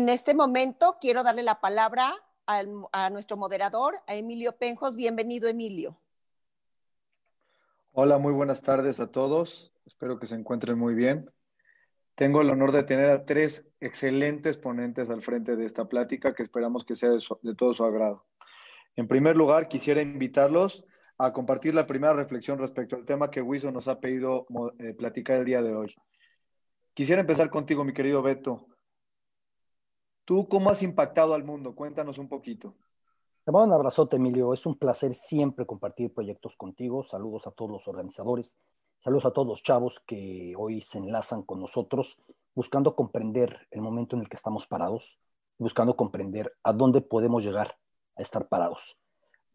En este momento quiero darle la palabra a nuestro moderador, a Emilio Penjos. Bienvenido, Emilio. Hola, muy buenas tardes a todos. Espero que se encuentren muy bien. Tengo el honor de tener a tres excelentes ponentes al frente de esta plática que esperamos que sea de, todo su agrado. En primer lugar, quisiera invitarlos a compartir la primera reflexión respecto al tema que Wiso nos ha pedido eh, platicar el día de hoy. Quisiera empezar contigo, mi querido Beto. ¿Tú cómo has impactado al mundo? Cuéntanos un poquito. Te mando un abrazote, Emilio. Es un placer siempre compartir proyectos contigo. Saludos a todos los organizadores. Saludos a todos los chavos que hoy se enlazan con nosotros buscando comprender el momento en el que estamos parados, buscando comprender a dónde podemos llegar a estar parados.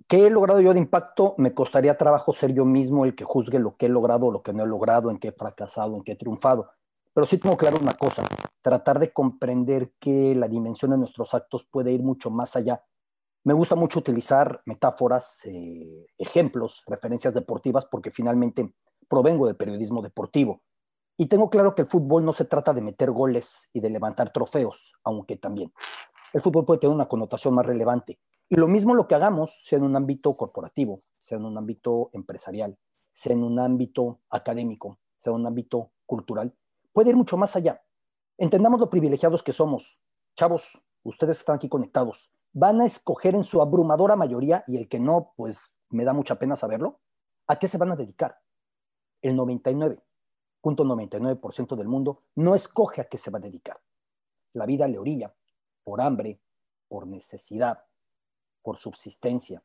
¿Qué he logrado yo de impacto? Me costaría trabajo ser yo mismo el que juzgue lo que he logrado, lo que no he logrado, en qué he fracasado, en qué he triunfado. Pero sí tengo claro una cosa, tratar de comprender que la dimensión de nuestros actos puede ir mucho más allá. Me gusta mucho utilizar metáforas, eh, ejemplos, referencias deportivas, porque finalmente provengo del periodismo deportivo. Y tengo claro que el fútbol no se trata de meter goles y de levantar trofeos, aunque también. El fútbol puede tener una connotación más relevante. Y lo mismo lo que hagamos, sea en un ámbito corporativo, sea en un ámbito empresarial, sea en un ámbito académico, sea en un ámbito cultural, puede ir mucho más allá. Entendamos lo privilegiados que somos. Chavos, ustedes están aquí conectados. Van a escoger en su abrumadora mayoría, y el que no, pues me da mucha pena saberlo, ¿a qué se van a dedicar? El 99.99% del mundo no escoge a qué se va a dedicar. La vida le orilla por hambre, por necesidad, por subsistencia,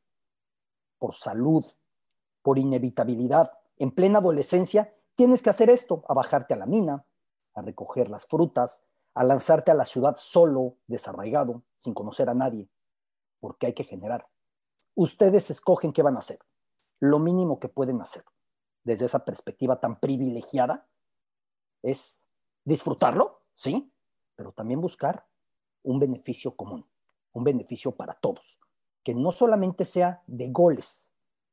por salud, por inevitabilidad. En plena adolescencia tienes que hacer esto, a bajarte a la mina, a recoger las frutas, a lanzarte a la ciudad solo, desarraigado, sin conocer a nadie, porque hay que generar. Ustedes escogen qué van a hacer, lo mínimo que pueden hacer desde esa perspectiva tan privilegiada es disfrutarlo, sí, pero también buscar un beneficio común, un beneficio para todos, que no solamente sea de goles,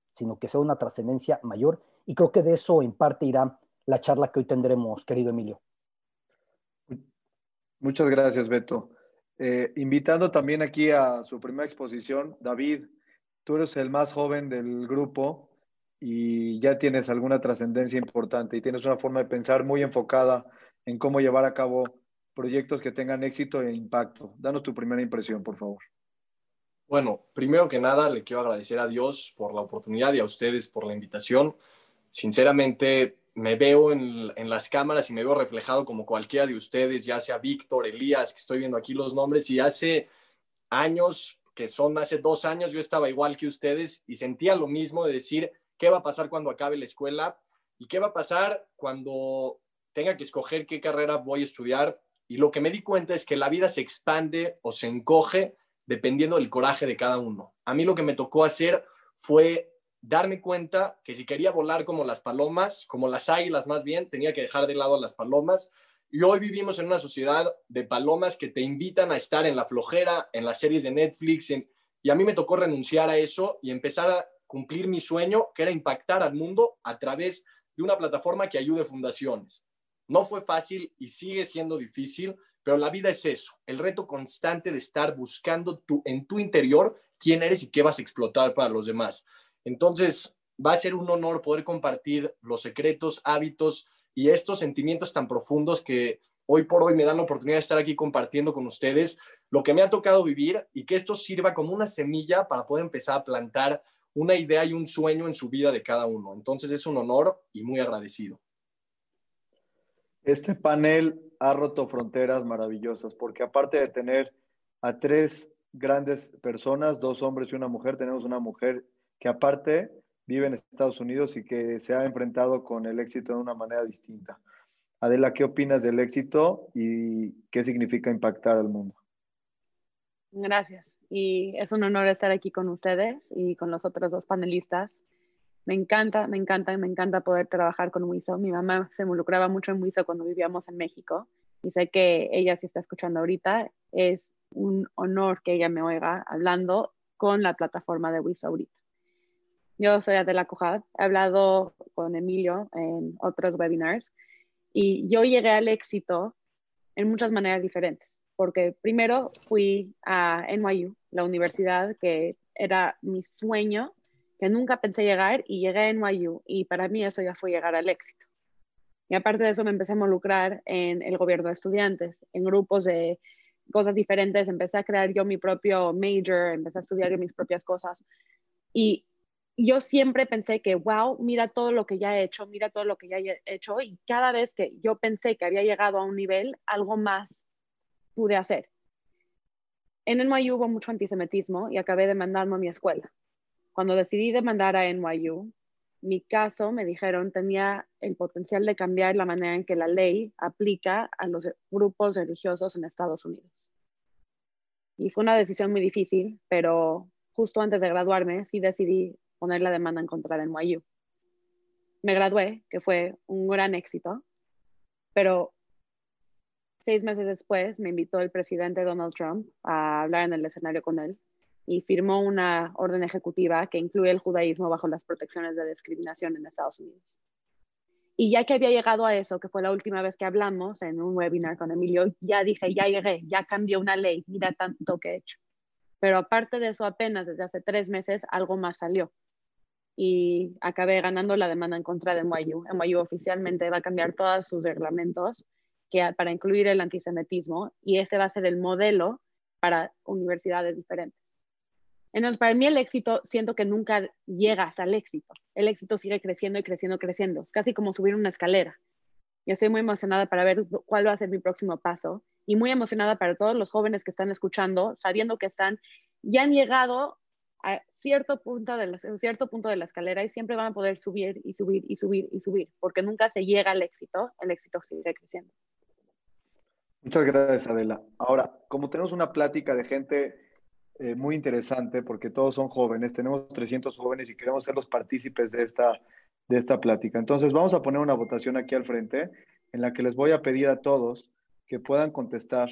sino que sea una trascendencia mayor. Y creo que de eso en parte irá la charla que hoy tendremos, querido Emilio. Muchas gracias, Beto. Eh, invitando también aquí a su primera exposición, David, tú eres el más joven del grupo y ya tienes alguna trascendencia importante y tienes una forma de pensar muy enfocada en cómo llevar a cabo proyectos que tengan éxito e impacto. Danos tu primera impresión, por favor. Bueno, primero que nada, le quiero agradecer a Dios por la oportunidad y a ustedes por la invitación. Sinceramente, me veo en, las cámaras y me veo reflejado como cualquiera de ustedes, ya sea Víctor, Elías, que estoy viendo aquí los nombres, y hace años, que son hace dos años, yo estaba igual que ustedes y sentía lo mismo de decir, ¿qué va a pasar cuando acabe la escuela? ¿Y qué va a pasar cuando tenga que escoger qué carrera voy a estudiar? Y lo que me di cuenta es que la vida se expande o se encoge dependiendo del coraje de cada uno. A mí lo que me tocó hacer fue darme cuenta que si quería volar como las palomas, como las águilas más bien, tenía que dejar de lado a las palomas. Y hoy vivimos en una sociedad de palomas que te invitan a estar en la flojera, en las series de Netflix. Y a mí me tocó renunciar a eso y empezar a cumplir mi sueño, que era impactar al mundo a través de una plataforma que ayude fundaciones. No fue fácil y sigue siendo difícil, pero la vida es eso, el reto constante de estar buscando tu, en tu interior quién eres y qué vas a explotar para los demás. Entonces, va a ser un honor poder compartir los secretos, hábitos y estos sentimientos tan profundos que hoy por hoy me dan la oportunidad de estar aquí compartiendo con ustedes lo que me ha tocado vivir y que esto sirva como una semilla para poder empezar a plantar una idea y un sueño en su vida de cada uno. Entonces es un honor y muy agradecido. Este panel ha roto fronteras maravillosas porque aparte de tener a tres grandes personas, dos hombres y una mujer, tenemos una mujer que aparte vive en Estados Unidos y que se ha enfrentado con el éxito de una manera distinta. Adela, ¿qué opinas del éxito y qué significa impactar al mundo? Gracias. Y es un honor estar aquí con ustedes y con los otros dos panelistas. Me encanta, me encanta, me encanta poder trabajar con Wiso. Mi mamá se involucraba mucho en Wiso cuando vivíamos en México y sé que ella, si está escuchando ahorita, es un honor que ella me oiga hablando con la plataforma de Wiso ahorita. Yo soy Adela Cojad, he hablado con Emilio en otros webinars y yo llegué al éxito en muchas maneras diferentes. porque primero fui a NYU, la universidad que era mi sueño, que nunca pensé llegar y llegué a NYU y para mí eso ya fue llegar al éxito. Y aparte de eso me empecé a involucrar en el gobierno de estudiantes, en grupos de cosas diferentes, empecé a crear yo mi propio major, empecé a estudiar yo mis propias cosas. Y yo siempre pensé que, wow, mira todo lo que ya he hecho, mira todo lo que ya he hecho. Y cada vez que yo pensé que había llegado a un nivel, algo más pude hacer. En NYU hubo mucho antisemitismo y acabé demandando a mi escuela. Cuando decidí demandar a NYU, mi caso, me dijeron, tenía el potencial de cambiar la manera en que la ley aplica a los grupos religiosos en Estados Unidos. Y fue una decisión muy difícil, pero justo antes de graduarme sí decidí poner la demanda en contra de NYU. Me gradué, que fue un gran éxito, pero seis meses después me invitó el presidente Donald Trump a hablar en el escenario con él y firmó una orden ejecutiva que incluye el judaísmo bajo las protecciones de discriminación en Estados Unidos. Y ya que había llegado a eso, que fue la última vez que hablamos en un webinar con Emilio, ya dije, ya llegué, ya cambió una ley, mira tanto que he hecho. Pero aparte de eso, apenas desde hace tres meses algo más salió. Y acabé ganando la demanda en contra de NYU. NYU oficialmente va a cambiar todos sus reglamentos para incluir el antisemitismo y ese va a ser el modelo para universidades diferentes. Entonces, para mí el éxito, siento que nunca llegas al éxito. El éxito sigue creciendo y creciendo, creciendo. Es casi como subir una escalera. Yo estoy muy emocionada para ver cuál va a ser mi próximo paso y muy emocionada para todos los jóvenes que están escuchando, sabiendo que están, ya han llegado a cierto punto, de la, cierto punto de la escalera y siempre van a poder subir y subir y subir y subir, porque nunca se llega al éxito, el éxito sigue creciendo. Muchas gracias, Adela. Ahora, como tenemos una plática de gente eh, muy interesante porque todos son jóvenes, tenemos 300 jóvenes y queremos ser los partícipes de esta, de esta plática. Entonces vamos a poner una votación aquí al frente en la que les voy a pedir a todos que puedan contestar.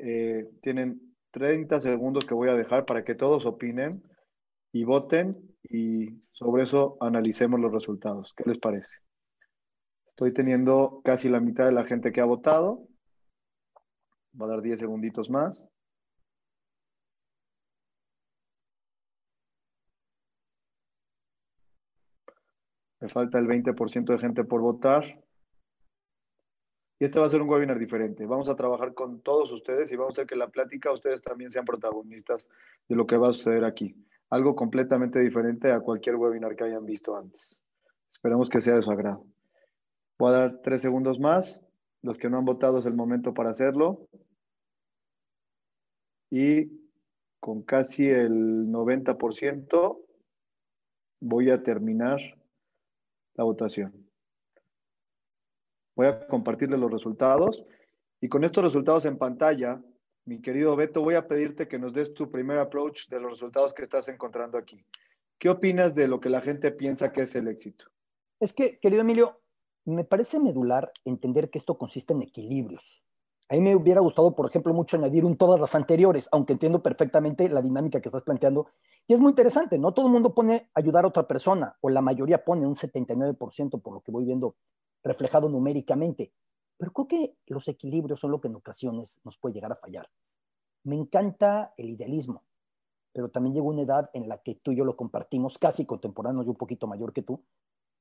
Eh, tienen 30 segundos que voy a dejar para que todos opinen y voten y sobre eso analicemos los resultados. ¿Qué les parece? Estoy teniendo casi la mitad de la gente que ha votado. Va a dar 10 segunditos más. Me falta el 20% de gente por votar. Y este va a ser un webinar diferente. Vamos a trabajar con todos ustedes y vamos a hacer que la plática ustedes también sean protagonistas de lo que va a suceder aquí. Algo completamente diferente a cualquier webinar que hayan visto antes. Esperamos que sea de su agrado. Voy a dar tres segundos más. Los que no han votado es el momento para hacerlo. Y con casi el 90% voy a terminar la votación. Voy a compartirles los resultados y con estos resultados en pantalla, mi querido Beto, voy a pedirte que nos des tu primer approach de los resultados que estás encontrando aquí. ¿Qué opinas de lo que la gente piensa que es el éxito? Es que, querido Emilio, me parece medular entender que esto consiste en equilibrios. A mí me hubiera gustado, por ejemplo, mucho añadir un todas las anteriores, aunque entiendo perfectamente la dinámica que estás planteando. Y es muy interesante, ¿no? Todo el mundo pone ayudar a otra persona, o la mayoría pone un 79% por lo que voy viendo reflejado numéricamente. Pero creo que los equilibrios son lo que en ocasiones nos puede llegar a fallar. Me encanta el idealismo, pero también llegó una edad en la que tú y yo lo compartimos, casi contemporáneos, yo un poquito mayor que tú,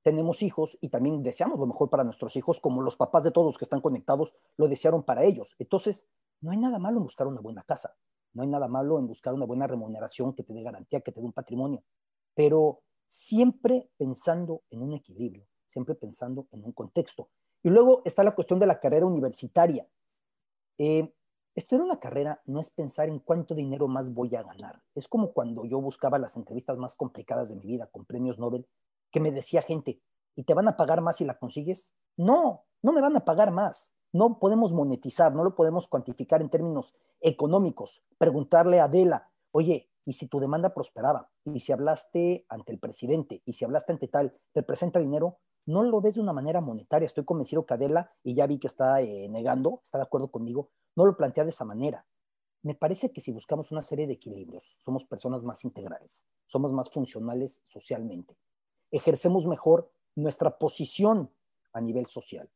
tenemos hijos y también deseamos lo mejor para nuestros hijos, como los papás de todos que están conectados lo desearon para ellos. Entonces, no hay nada malo en buscar una buena casa, no hay nada malo en buscar una buena remuneración que te dé garantía, que te dé un patrimonio, pero siempre pensando en un equilibrio, siempre pensando en un contexto. Y luego está la cuestión de la carrera universitaria. Eh, estudiar una carrera no es pensar en cuánto dinero más voy a ganar. Es como cuando yo buscaba las entrevistas más complicadas de mi vida con premios Nobel que me decía gente, ¿y te van a pagar más si la consigues? No, no me van a pagar más. No podemos monetizar, no lo podemos cuantificar en términos económicos. Preguntarle a Adela, oye, ¿y si tu demanda prosperaba? ¿Y si hablaste ante el presidente? ¿Y si hablaste ante tal? ¿Te presenta dinero? No lo ves de una manera monetaria. Estoy convencido que Adela, y ya vi que está eh, negando, está de acuerdo conmigo, no lo plantea de esa manera. Me parece que si buscamos una serie de equilibrios, somos personas más integrales, somos más funcionales socialmente ejercemos mejor nuestra posición a nivel social.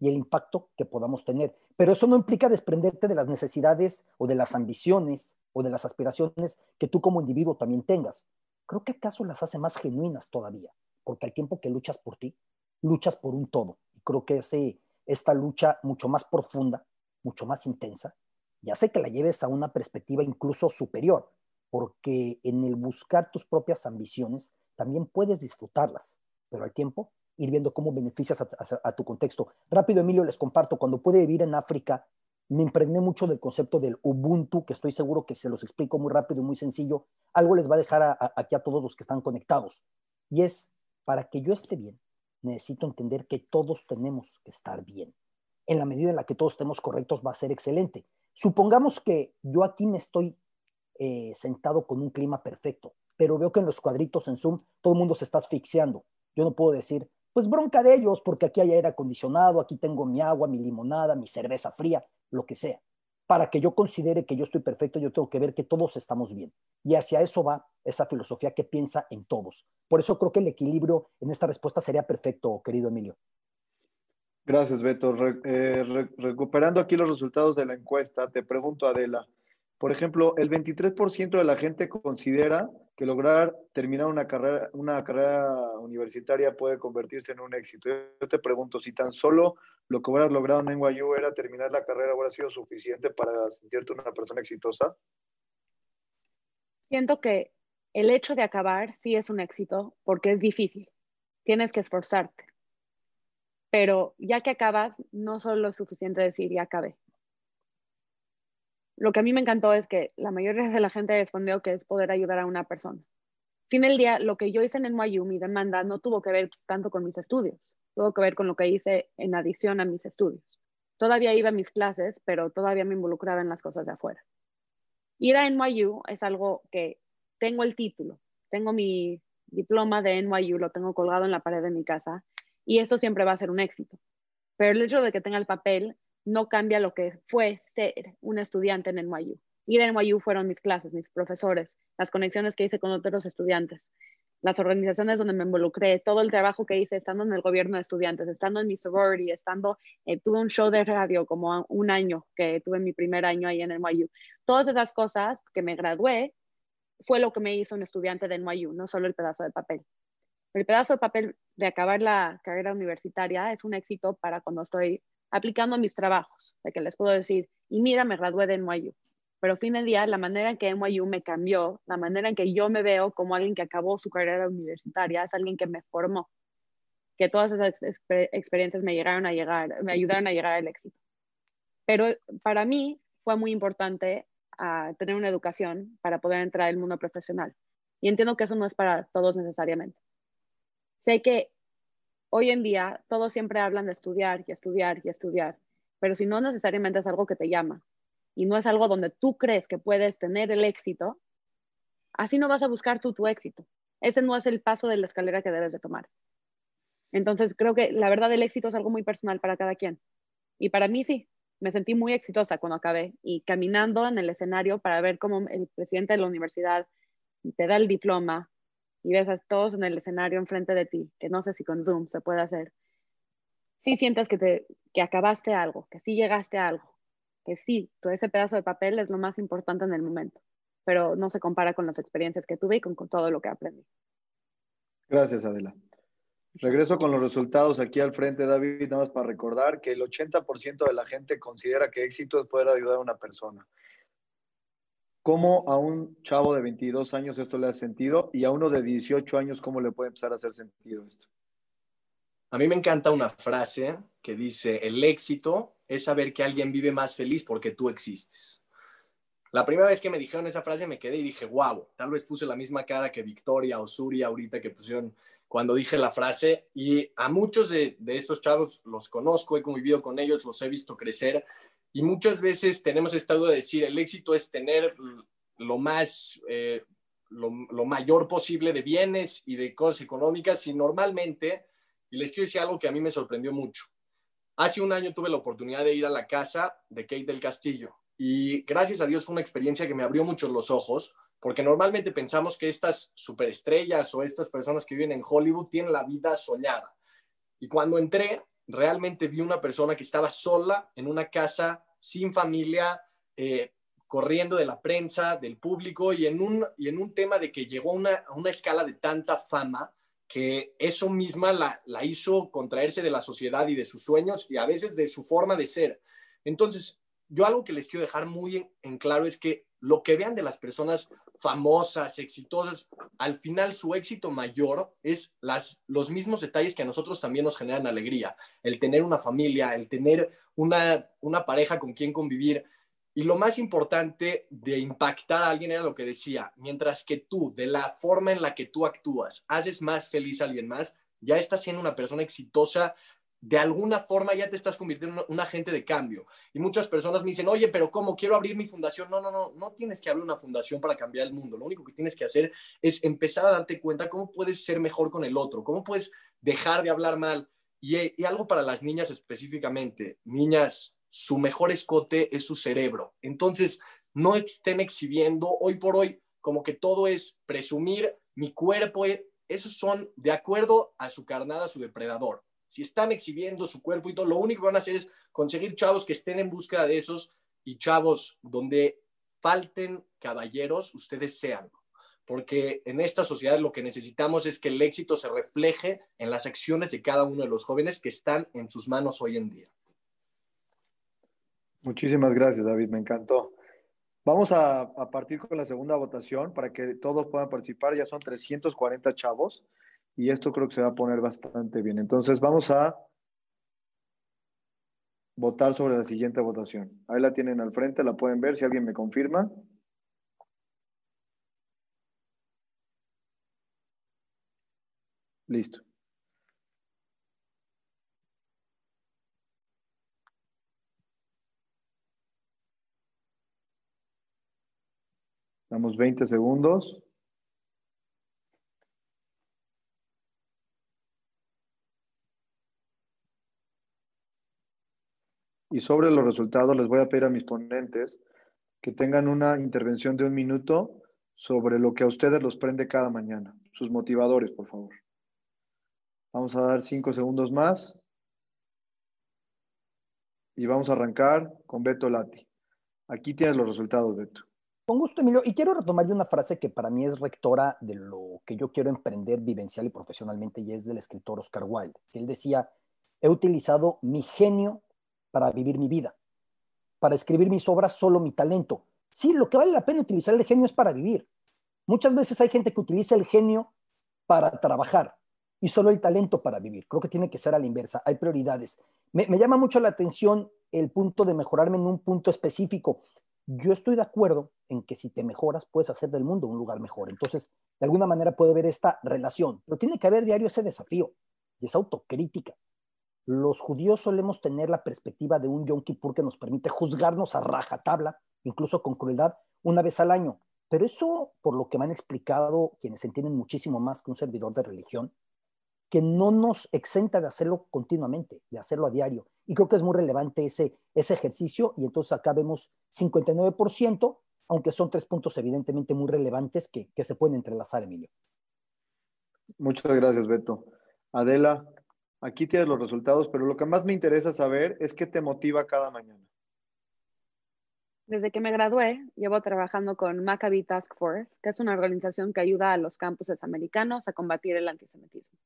y el impacto que podamos tener. Pero eso no implica desprenderte de las necesidades o de las ambiciones o de las aspiraciones que tú como individuo también tengas. Creo que acaso las hace más genuinas todavía, porque al tiempo que luchas por ti, luchas por un todo. Y creo que ese, esta lucha mucho más profunda, mucho más intensa, y hace que la lleves a una perspectiva incluso superior, porque en el buscar tus propias ambiciones también puedes disfrutarlas, pero al tiempo ir viendo cómo beneficias a, tu contexto. Rápido, Emilio, les comparto, cuando pude vivir en África, me impregné mucho del concepto del Ubuntu, que estoy seguro que se los explico muy rápido y muy sencillo. Algo les va a dejar aquí a todos los que están conectados. Y es, para que yo esté bien, necesito entender que todos tenemos que estar bien. En la medida en la que todos estemos correctos, va a ser excelente. Supongamos que yo aquí me estoy eh, sentado con un clima perfecto, pero veo que en los cuadritos en Zoom todo el mundo se está asfixiando. Yo no puedo decir, pues bronca de ellos, porque aquí hay aire acondicionado, aquí tengo mi agua, mi limonada, mi cerveza fría, lo que sea. Para que yo considere que yo estoy perfecto, yo tengo que ver que todos estamos bien. Y hacia eso va esa filosofía que piensa en todos. Por eso creo que el equilibrio en esta respuesta sería perfecto, querido Emilio. Gracias, Beto. Eh, recuperando aquí los resultados de la encuesta, te pregunto, Adela, por ejemplo, el 23% de la gente considera que lograr terminar una carrera, universitaria puede convertirse en un éxito. Yo te pregunto, si tan solo lo que hubieras logrado en NYU era terminar la carrera, ¿hubiera sido suficiente para sentirte una persona exitosa? Siento que el hecho de acabar sí es un éxito porque es difícil. Tienes que esforzarte. Pero ya que acabas, no solo es suficiente decir ya acabé lo que a mí me encantó es que la mayoría de la gente respondió que es poder ayudar a una persona. Fin del día, lo que yo hice en NYU, mi demanda, no tuvo que ver tanto con mis estudios, tuvo que ver con lo que hice en adición a mis estudios. Todavía iba a mis clases, pero todavía me involucraba en las cosas de afuera. Ir a NYU es algo que tengo el título, tengo mi diploma de NYU, lo tengo colgado en la pared de mi casa y eso siempre va a ser un éxito. Pero el hecho de que tenga el papel no cambia lo que fue ser un estudiante en NYU. Ir a NYU fueron mis clases, mis profesores, las conexiones que hice con otros estudiantes, las organizaciones donde me involucré, todo el trabajo que hice estando en el gobierno de estudiantes, estando en mi sorority, estando, eh, tuve un show de radio como un año que tuve mi primer año ahí en NYU. Todas esas cosas que me gradué fue lo que me hizo un estudiante de NYU, no solo el pedazo de papel. El pedazo de papel de acabar la carrera universitaria es un éxito para cuando estoy aplicando a mis trabajos, de que les puedo decir, y mira, me gradué de NYU. Pero fin del día, la manera en que NYU me cambió, la manera en que yo me veo como alguien que acabó su carrera universitaria, es alguien que me formó, que todas esas experiencias me llegaron a llegar, me ayudaron a llegar al éxito. Pero para mí fue muy importante ah, tener una educación para poder entrar al mundo profesional. Y entiendo que eso no es para todos necesariamente. Sé que hoy en día todos siempre hablan de estudiar y estudiar y estudiar, pero si no necesariamente es algo que te llama y no es algo donde tú crees que puedes tener el éxito, así no vas a buscar tú tu éxito. Ese no es el paso de la escalera que debes de tomar. Entonces creo que la verdad el éxito es algo muy personal para cada quien. Y para mí sí, me sentí muy exitosa cuando acabé y caminando en el escenario para ver cómo el presidente de la universidad te da el diploma, y ves a todos en el escenario enfrente de ti, que no sé si con Zoom se puede hacer, sí sientes que, te, que acabaste algo, que sí llegaste a algo, que sí, todo ese pedazo de papel es lo más importante en el momento, pero no se compara con las experiencias que tuve y con, con todo lo que aprendí. Gracias, Adela. Regreso con los resultados aquí al frente, David, nada más para recordar que el 80% de la gente considera que éxito es poder ayudar a una persona. ¿Cómo a un chavo de 22 años esto le ha sentido y a uno de 18 años cómo le puede empezar a hacer sentido esto? A mí me encanta una frase que dice, el éxito es saber que alguien vive más feliz porque tú existes. La primera vez que me dijeron esa frase me quedé y dije, wow, tal vez puse la misma cara que Victoria o Suri ahorita que pusieron cuando dije la frase. Y a muchos de, de estos chavos los conozco, he convivido con ellos, los he visto crecer y muchas veces tenemos estado de decir, el éxito es tener lo más, eh, lo, mayor posible de bienes y de cosas económicas y normalmente, y les quiero decir algo que a mí me sorprendió mucho. Hace un año tuve la oportunidad de ir a la casa de Kate del Castillo y gracias a Dios fue una experiencia que me abrió mucho los ojos porque normalmente pensamos que estas superestrellas o estas personas que viven en Hollywood tienen la vida soñada. Y cuando entré, realmente vi una persona que estaba sola en una casa, sin familia, eh, corriendo de la prensa, del público y en un, y en un tema de que llegó a una, una escala de tanta fama que eso misma la, la hizo contraerse de la sociedad y de sus sueños y a veces de su forma de ser. Entonces, yo algo que les quiero dejar muy en, claro es que lo que vean de las personas famosas, exitosas, al final su éxito mayor es las, los mismos detalles que a nosotros también nos generan alegría, el tener una familia, el tener una, una pareja con quien convivir. Y lo más importante de impactar a alguien era lo que decía, mientras que tú, de la forma en la que tú actúas, haces más feliz a alguien más, ya estás siendo una persona exitosa de alguna forma ya te estás convirtiendo en un agente de cambio. Y muchas personas me dicen, oye, pero ¿cómo quiero abrir mi fundación? No, no, no, no tienes que abrir una fundación para cambiar el mundo. Lo único que tienes que hacer es empezar a darte cuenta cómo puedes ser mejor con el otro, cómo puedes dejar de hablar mal. Y, algo para las niñas específicamente, niñas, su mejor escote es su cerebro. Entonces, no estén exhibiendo hoy por hoy como que todo es presumir mi cuerpo, esos son de acuerdo a su carnada, a su depredador si están exhibiendo su cuerpo y todo, lo único que van a hacer es conseguir chavos que estén en búsqueda de esos y chavos donde falten caballeros, ustedes sean. Porque en esta sociedad lo que necesitamos es que el éxito se refleje en las acciones de cada uno de los jóvenes que están en sus manos hoy en día. Muchísimas gracias, David, me encantó. Vamos a, a partir con la segunda votación para que todos puedan participar. Ya son 340 chavos y esto creo que se va a poner bastante bien. Entonces vamos a votar sobre la siguiente votación. Ahí la tienen al frente, la pueden ver si alguien me confirma. Listo. Damos 20 segundos. Y sobre los resultados les voy a pedir a mis ponentes que tengan una intervención de un minuto sobre lo que a ustedes los prende cada mañana. Sus motivadores, por favor. Vamos a dar cinco segundos más. Y vamos a arrancar con Beto Lati. Aquí tienes los resultados, Beto. Con gusto, Emilio. Y quiero retomarle una frase que para mí es rectora de lo que yo quiero emprender vivencial y profesionalmente, y es del escritor Oscar Wilde. Él decía, he utilizado mi genio para vivir mi vida. Para escribir mis obras, solo mi talento. Sí, lo que vale la pena utilizar el genio es para vivir. Muchas veces hay gente que utiliza el genio para trabajar y solo el talento para vivir. Creo que tiene que ser a la inversa. Hay prioridades. Me, llama mucho la atención el punto de mejorarme en un punto específico. Yo estoy de acuerdo en que si te mejoras, puedes hacer del mundo un lugar mejor. Entonces, de alguna manera puede haber esta relación, pero tiene que haber diario ese desafío y esa autocrítica los judíos solemos tener la perspectiva de un Yom Kippur que nos permite juzgarnos a rajatabla, incluso con crueldad, una vez al año. Pero eso, por lo que me han explicado quienes entienden muchísimo más que un servidor de religión, que no nos exenta de hacerlo continuamente, de hacerlo a diario. Y creo que es muy relevante ese, ese ejercicio y entonces acá vemos 59%, aunque son tres puntos evidentemente muy relevantes que, que se pueden entrelazar, Emilio. Muchas gracias, Beto. Adela, Aquí tienes los resultados, pero lo que más me interesa saber es qué te motiva cada mañana. Desde que me gradué, llevo trabajando con Maccabi Task Force, que es una organización que ayuda a los campuses americanos a combatir el antisemitismo.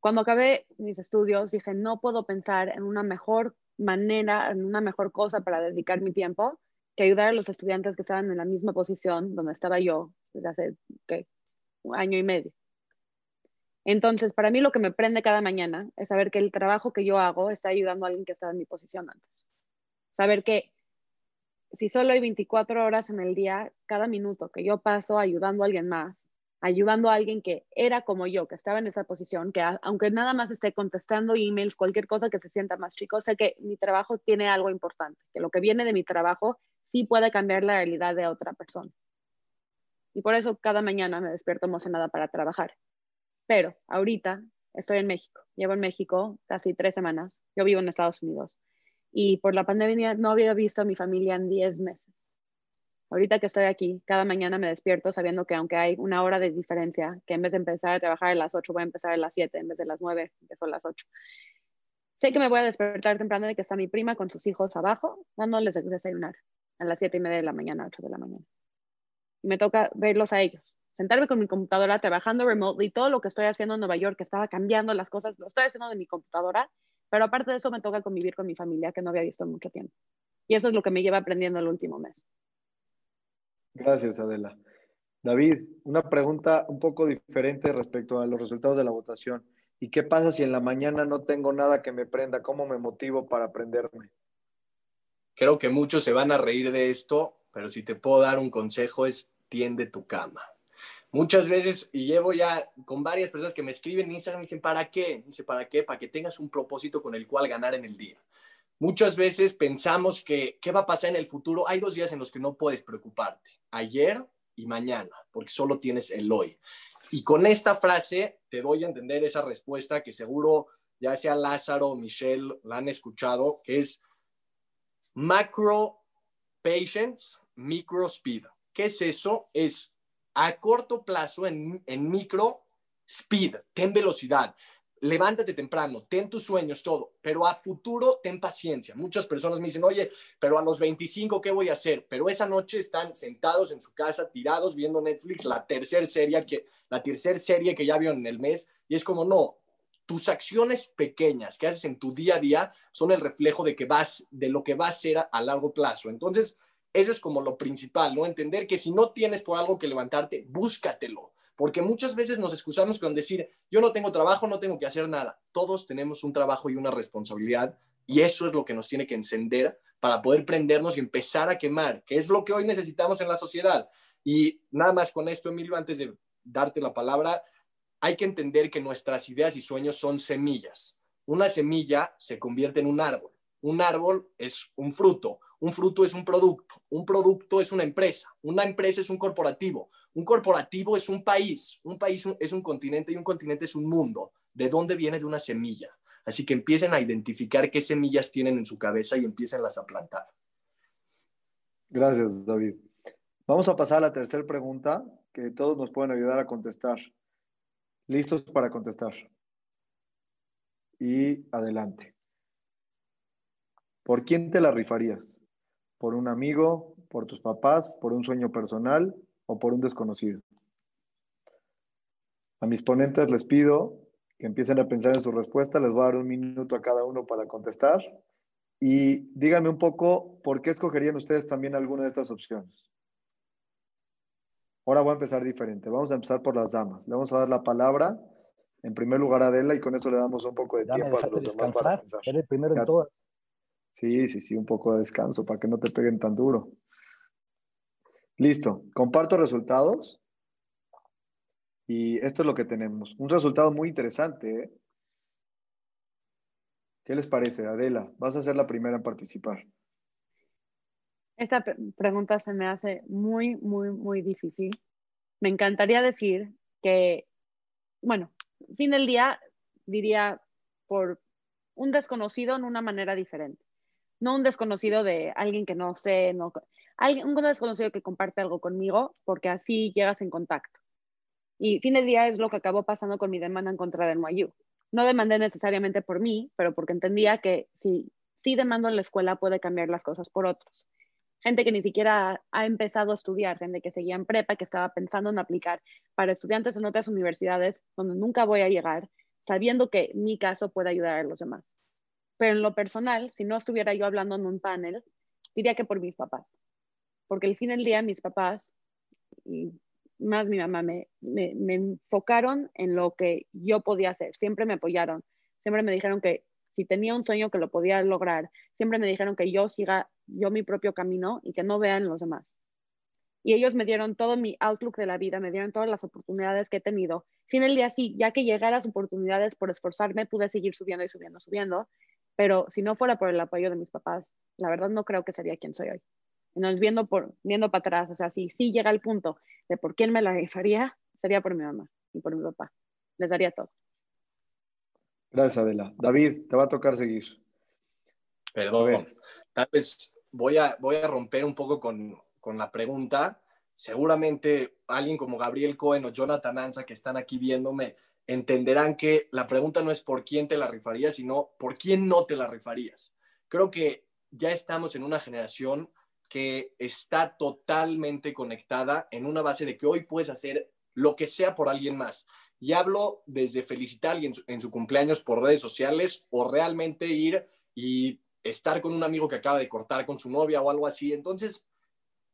Cuando acabé mis estudios, dije, no puedo pensar en una mejor manera, en una mejor cosa para dedicar mi tiempo que ayudar a los estudiantes que estaban en la misma posición donde estaba yo desde hace un año y medio. Entonces, para mí lo que me prende cada mañana es saber que el trabajo que yo hago está ayudando a alguien que estaba en mi posición antes. Saber que si solo hay 24 horas en el día, cada minuto que yo paso ayudando a alguien más, ayudando a alguien que era como yo, que estaba en esa posición, que aunque nada más esté contestando emails, cualquier cosa que se sienta más chico, sé que mi trabajo tiene algo importante, que lo que viene de mi trabajo sí puede cambiar la realidad de otra persona. Y por eso cada mañana me despierto emocionada para trabajar. Pero ahorita estoy en México. Llevo en México casi tres semanas. Yo vivo en Estados Unidos. Y por la pandemia no había visto a mi familia en diez meses. Ahorita que estoy aquí, cada mañana me despierto sabiendo que aunque hay una hora de diferencia, que en vez de empezar a trabajar a las 8 voy a empezar a las 7, en vez de las 9, empiezo a las 8. sé que me voy a despertar temprano de que está mi prima con sus hijos abajo, dándoles de desayunar a las siete y media de la mañana, 8 de la mañana. Y me toca verlos a ellos, sentarme con mi computadora, trabajando remotely, todo lo que estoy haciendo en Nueva York, que estaba cambiando las cosas, lo estoy haciendo de mi computadora, pero aparte de eso me toca convivir con mi familia que no había visto en mucho tiempo. Y eso es lo que me lleva aprendiendo el último mes. Gracias, Adela. David, una pregunta un poco diferente respecto a los resultados de la votación. ¿Y qué pasa si en la mañana no tengo nada que me prenda? ¿Cómo me motivo para aprenderme? Creo que muchos se van a reír de esto, pero si te puedo dar un consejo es tiende tu cama. Muchas veces, y llevo ya con varias personas que me escriben en Instagram y dicen, ¿para qué? Dice, ¿para qué? Para que tengas un propósito con el cual ganar en el día. Muchas veces pensamos que, ¿qué va a pasar en el futuro? Hay dos días en los que no puedes preocuparte, ayer y mañana, porque solo tienes el hoy. Y con esta frase te doy a entender esa respuesta que seguro ya sea Lázaro o Michelle la han escuchado, que es macro patience, micro speed. ¿Qué es eso? Es a corto plazo, en, en micro speed, ten velocidad levántate temprano, ten tus sueños, todo, pero a futuro ten paciencia. Muchas personas me dicen, oye, pero a los 25, ¿qué voy a hacer? Pero esa noche están sentados en su casa, tirados, viendo Netflix, la tercera serie que, la tercera serie que ya vio en el mes, y es como, no, tus acciones pequeñas que haces en tu día a día son el reflejo de, que vas, de lo que va a ser a largo plazo. Entonces, eso es como lo principal, ¿no? Entender que si no tienes por algo que levantarte, búscatelo porque muchas veces nos excusamos con decir, yo no tengo trabajo, no tengo que hacer nada. Todos tenemos un trabajo y una responsabilidad y eso es lo que nos tiene que encender para poder prendernos y empezar a quemar, que es lo que hoy necesitamos en la sociedad. Y nada más con esto, Emilio, antes de darte la palabra, hay que entender que nuestras ideas y sueños son semillas. Una semilla se convierte en un árbol. Un árbol es un fruto. Un fruto es un producto. Un producto es una empresa. Una empresa es un corporativo. Un corporativo es un país, un país es un continente y un continente es un mundo. ¿De dónde viene de una semilla? Así que empiecen a identificar qué semillas tienen en su cabeza y las a plantar. Gracias, David. Vamos a pasar a la tercera pregunta que todos nos pueden ayudar a contestar. ¿Listos para contestar? Y adelante. ¿Por quién te la rifarías? ¿Por un amigo? ¿Por tus papás? ¿Por un sueño personal? o por un desconocido. A mis ponentes les pido que empiecen a pensar en su respuesta. Les voy a dar un minuto a cada uno para contestar. Y díganme un poco por qué escogerían ustedes también alguna de estas opciones. Ahora voy a empezar diferente. Vamos a empezar por las damas. Le vamos a dar la palabra en primer lugar a Adela y con eso le damos un poco de tiempo a los demás para pensar. el primero en todas. Sí, sí, sí, un poco de descanso para que no te peguen tan duro. Listo, comparto resultados. Y esto es lo que tenemos. Un resultado muy interesante. ¿eh? ¿Qué les parece, Adela? Vas a ser la primera en participar. Esta pregunta se me hace muy, muy, muy difícil. Me encantaría decir que, bueno, fin del día diría por un desconocido en una manera diferente. No un desconocido de alguien que no sé, no, un desconocido que comparte algo conmigo porque así llegas en contacto. Y fin de día es lo que acabó pasando con mi demanda en contra de NYU. No demandé necesariamente por mí, pero porque entendía que si sí demando en la escuela puede cambiar las cosas por otros. Gente que ni siquiera ha empezado a estudiar, gente que seguía en prepa, que estaba pensando en aplicar para estudiantes en otras universidades donde nunca voy a llegar, sabiendo que mi caso puede ayudar a los demás. Pero en lo personal, si no estuviera yo hablando en un panel, diría que por mis papás porque al fin del día mis papás y más mi mamá me, me, enfocaron en lo que yo podía hacer, siempre me apoyaron, siempre me dijeron que si tenía un sueño que lo podía lograr, siempre me dijeron que yo siga yo mi propio camino y que no vean los demás. Y ellos me dieron todo mi outlook de la vida, me dieron todas las oportunidades que he tenido. Fin del día sí, ya que llegué a las oportunidades por esforzarme, pude seguir subiendo y subiendo, subiendo, pero si no fuera por el apoyo de mis papás, la verdad no creo que sería quien soy hoy nos viendo, por, viendo para atrás, o sea, si sí llega el punto de por quién me la rifaría, sería por mi mamá y por mi papá. Les daría todo. Gracias, Adela. David, te va a tocar seguir. Perdón, tal vez voy a, voy a romper un poco con, con la pregunta. Seguramente alguien como Gabriel Cohen o Jonathan Anza que están aquí viéndome entenderán que la pregunta no es por quién te la rifarías, sino por quién no te la rifarías. Creo que ya estamos en una generación que está totalmente conectada en una base de que hoy puedes hacer lo que sea por alguien más. Y hablo desde felicitar en su, cumpleaños por redes sociales o realmente ir y estar con un amigo que acaba de cortar con su novia o algo así. Entonces,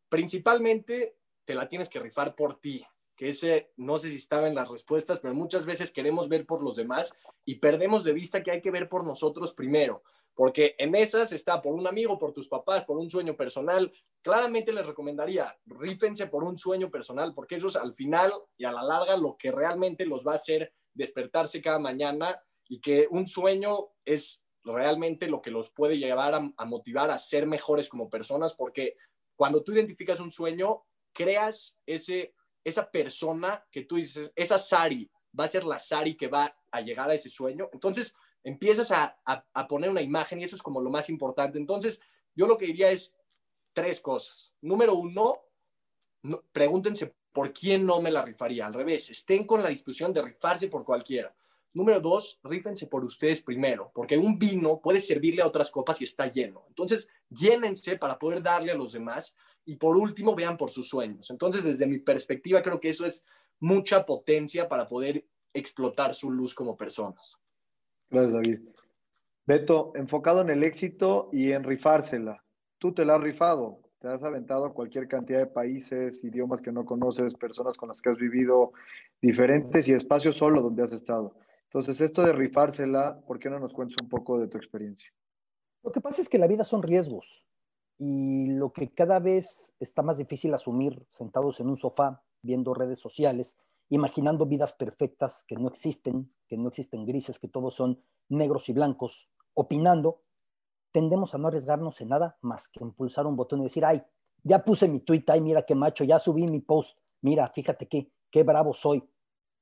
principalmente te la tienes que rifar por ti, que ese no sé si estaba en las respuestas, pero muchas veces queremos ver por los demás y perdemos de vista que hay que ver por nosotros primero, porque en esas está por un amigo, por tus papás, por un sueño personal. Claramente les recomendaría, rífense por un sueño personal, porque eso es al final y a la larga lo que realmente los va a hacer despertarse cada mañana y que un sueño es realmente lo que los puede llevar a, motivar a ser mejores como personas, porque cuando tú identificas un sueño, creas ese, esa persona que tú dices, esa Sari, va a ser la Sari que va a llegar a ese sueño. Entonces, empiezas a, poner una imagen y eso es como lo más importante. Entonces, yo lo que diría es tres cosas. Número uno, pregúntense por quién no me la rifaría. Al revés, estén con la discusión de rifarse por cualquiera. Número dos, rífense por ustedes primero, porque un vino puede servirle a otras copas y está lleno. Entonces, llénense para poder darle a los demás. Y por último, vean por sus sueños. Entonces, desde mi perspectiva, creo que eso es mucha potencia para poder explotar su luz como personas. Gracias, David. Beto, enfocado en el éxito y en rifársela. Tú te la has rifado, te has aventado a cualquier cantidad de países, idiomas que no conoces, personas con las que has vivido diferentes y espacios solo donde has estado. Entonces, esto de rifársela, ¿por qué no nos cuentas un poco de tu experiencia? Lo que pasa es que la vida son riesgos y lo que cada vez está más difícil asumir sentados en un sofá viendo redes sociales imaginando vidas perfectas que no existen, que no existen grises, que todos son negros y blancos, opinando, tendemos a no arriesgarnos en nada más que impulsar un botón y decir, ay, ya puse mi tweet, ay, mira qué macho, ya subí mi post, mira, fíjate qué, qué bravo soy.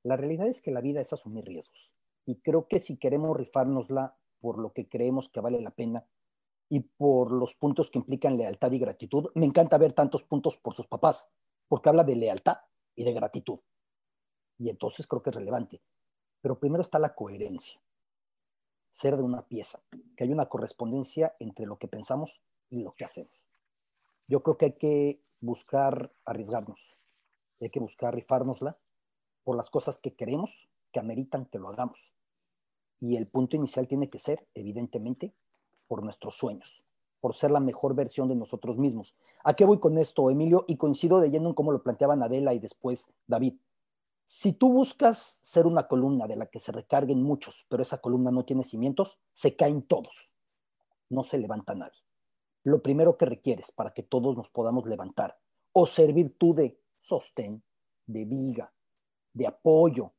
La realidad es que la vida es asumir riesgos. Y creo que si queremos rifárnosla por lo que creemos que vale la pena y por los puntos que implican lealtad y gratitud, me encanta ver tantos puntos por sus papás, porque habla de lealtad y de gratitud y entonces creo que es relevante. Pero primero está la coherencia, ser de una pieza, que hay una correspondencia entre lo que pensamos y lo que hacemos. Yo creo que hay que buscar arriesgarnos, hay que buscar rifárnosla por las cosas que queremos, que ameritan que lo hagamos. Y el punto inicial tiene que ser, evidentemente, por nuestros sueños, por ser la mejor versión de nosotros mismos. ¿A qué voy con esto, Emilio? Y coincido de lleno en cómo lo planteaban Adela y después David. Si tú buscas ser una columna de la que se recarguen muchos, pero esa columna no tiene cimientos, se caen todos. No se levanta nadie. Lo primero que requieres para que todos nos podamos levantar o servir tú de sostén, de viga, de apoyo,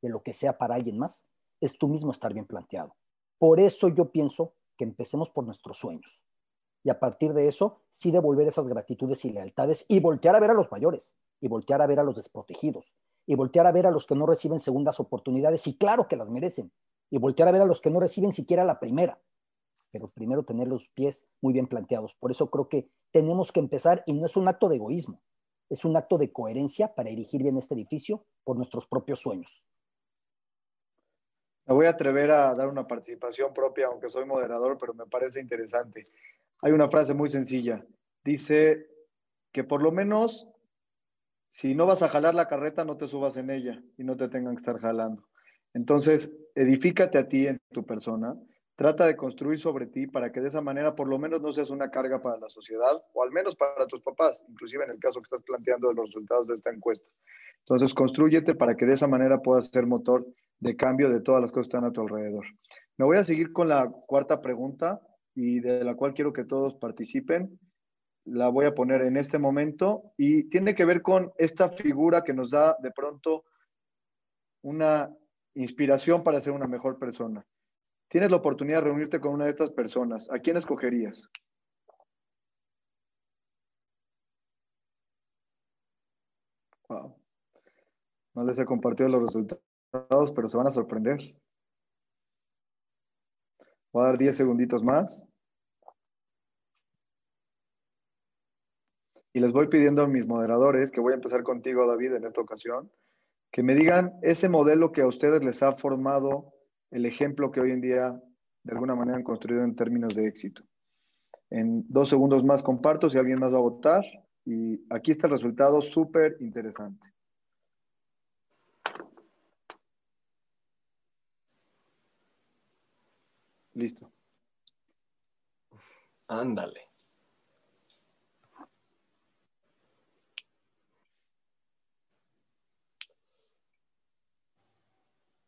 de lo que sea para alguien más, es tú mismo estar bien planteado. Por eso yo pienso que empecemos por nuestros sueños. Y a partir de eso, sí devolver esas gratitudes y lealtades y voltear a ver a los mayores y voltear a ver a los desprotegidos y voltear a ver a los que no reciben segundas oportunidades, y claro que las merecen, y voltear a ver a los que no reciben siquiera la primera, pero primero tener los pies muy bien planteados. Por eso creo que tenemos que empezar, y no es un acto de egoísmo, es un acto de coherencia para erigir bien este edificio por nuestros propios sueños. Me voy a atrever a dar una participación propia, aunque soy moderador, pero me parece interesante. Hay una frase muy sencilla. Dice que por lo menos si no vas a jalar la carreta, no te subas en ella y no te tengan que estar jalando. Entonces, edifícate a ti en tu persona, trata de construir sobre ti para que de esa manera por lo menos no seas una carga para la sociedad o al menos para tus papás, inclusive en el caso que estás planteando de los resultados de esta encuesta. Entonces, construyete para que de esa manera puedas ser motor de cambio de todas las cosas que están a tu alrededor. Me voy a seguir con la cuarta pregunta y de la cual quiero que todos participen la voy a poner en este momento y tiene que ver con esta figura que nos da de pronto una inspiración para ser una mejor persona. Tienes la oportunidad de reunirte con una de estas personas. ¿A quién escogerías? Wow. No les he compartido los resultados, pero se van a sorprender. Voy a dar 10 segunditos más. Y les voy pidiendo a mis moderadores, que voy a empezar contigo, David, en esta ocasión, que me digan ese modelo que a ustedes les ha formado el ejemplo que hoy en día de alguna manera han construido en términos de éxito. En dos segundos más comparto si alguien más va a votar y aquí está el resultado súper interesante. Listo. Ándale.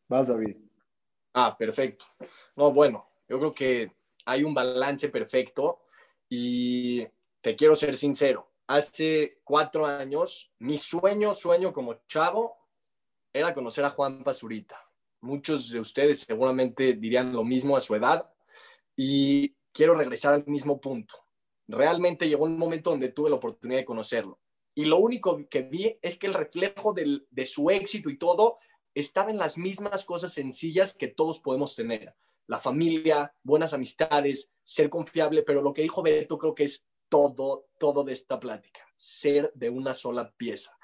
Vas, David. Ah, perfecto. No, bueno, yo creo que hay un balance perfecto y te quiero ser sincero. Hace cuatro años, mi sueño, sueño como chavo, era conocer a Juan Pazurita. Muchos de ustedes seguramente dirían lo mismo a su edad y quiero regresar al mismo punto. Realmente llegó un momento donde tuve la oportunidad de conocerlo y lo único que vi es que el reflejo de su éxito y todo estaba en las mismas cosas sencillas que todos podemos tener. La familia, buenas amistades, ser confiable, pero lo que dijo Beto creo que es todo, todo de esta plática, ser de una sola pieza.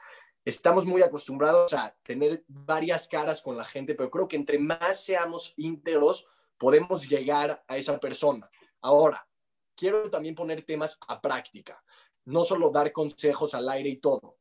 Estamos muy acostumbrados a tener varias caras con la gente, pero creo que entre más seamos íntegros, podemos llegar a esa persona. Ahora, quiero también poner temas a práctica, no solo dar consejos al aire y todo.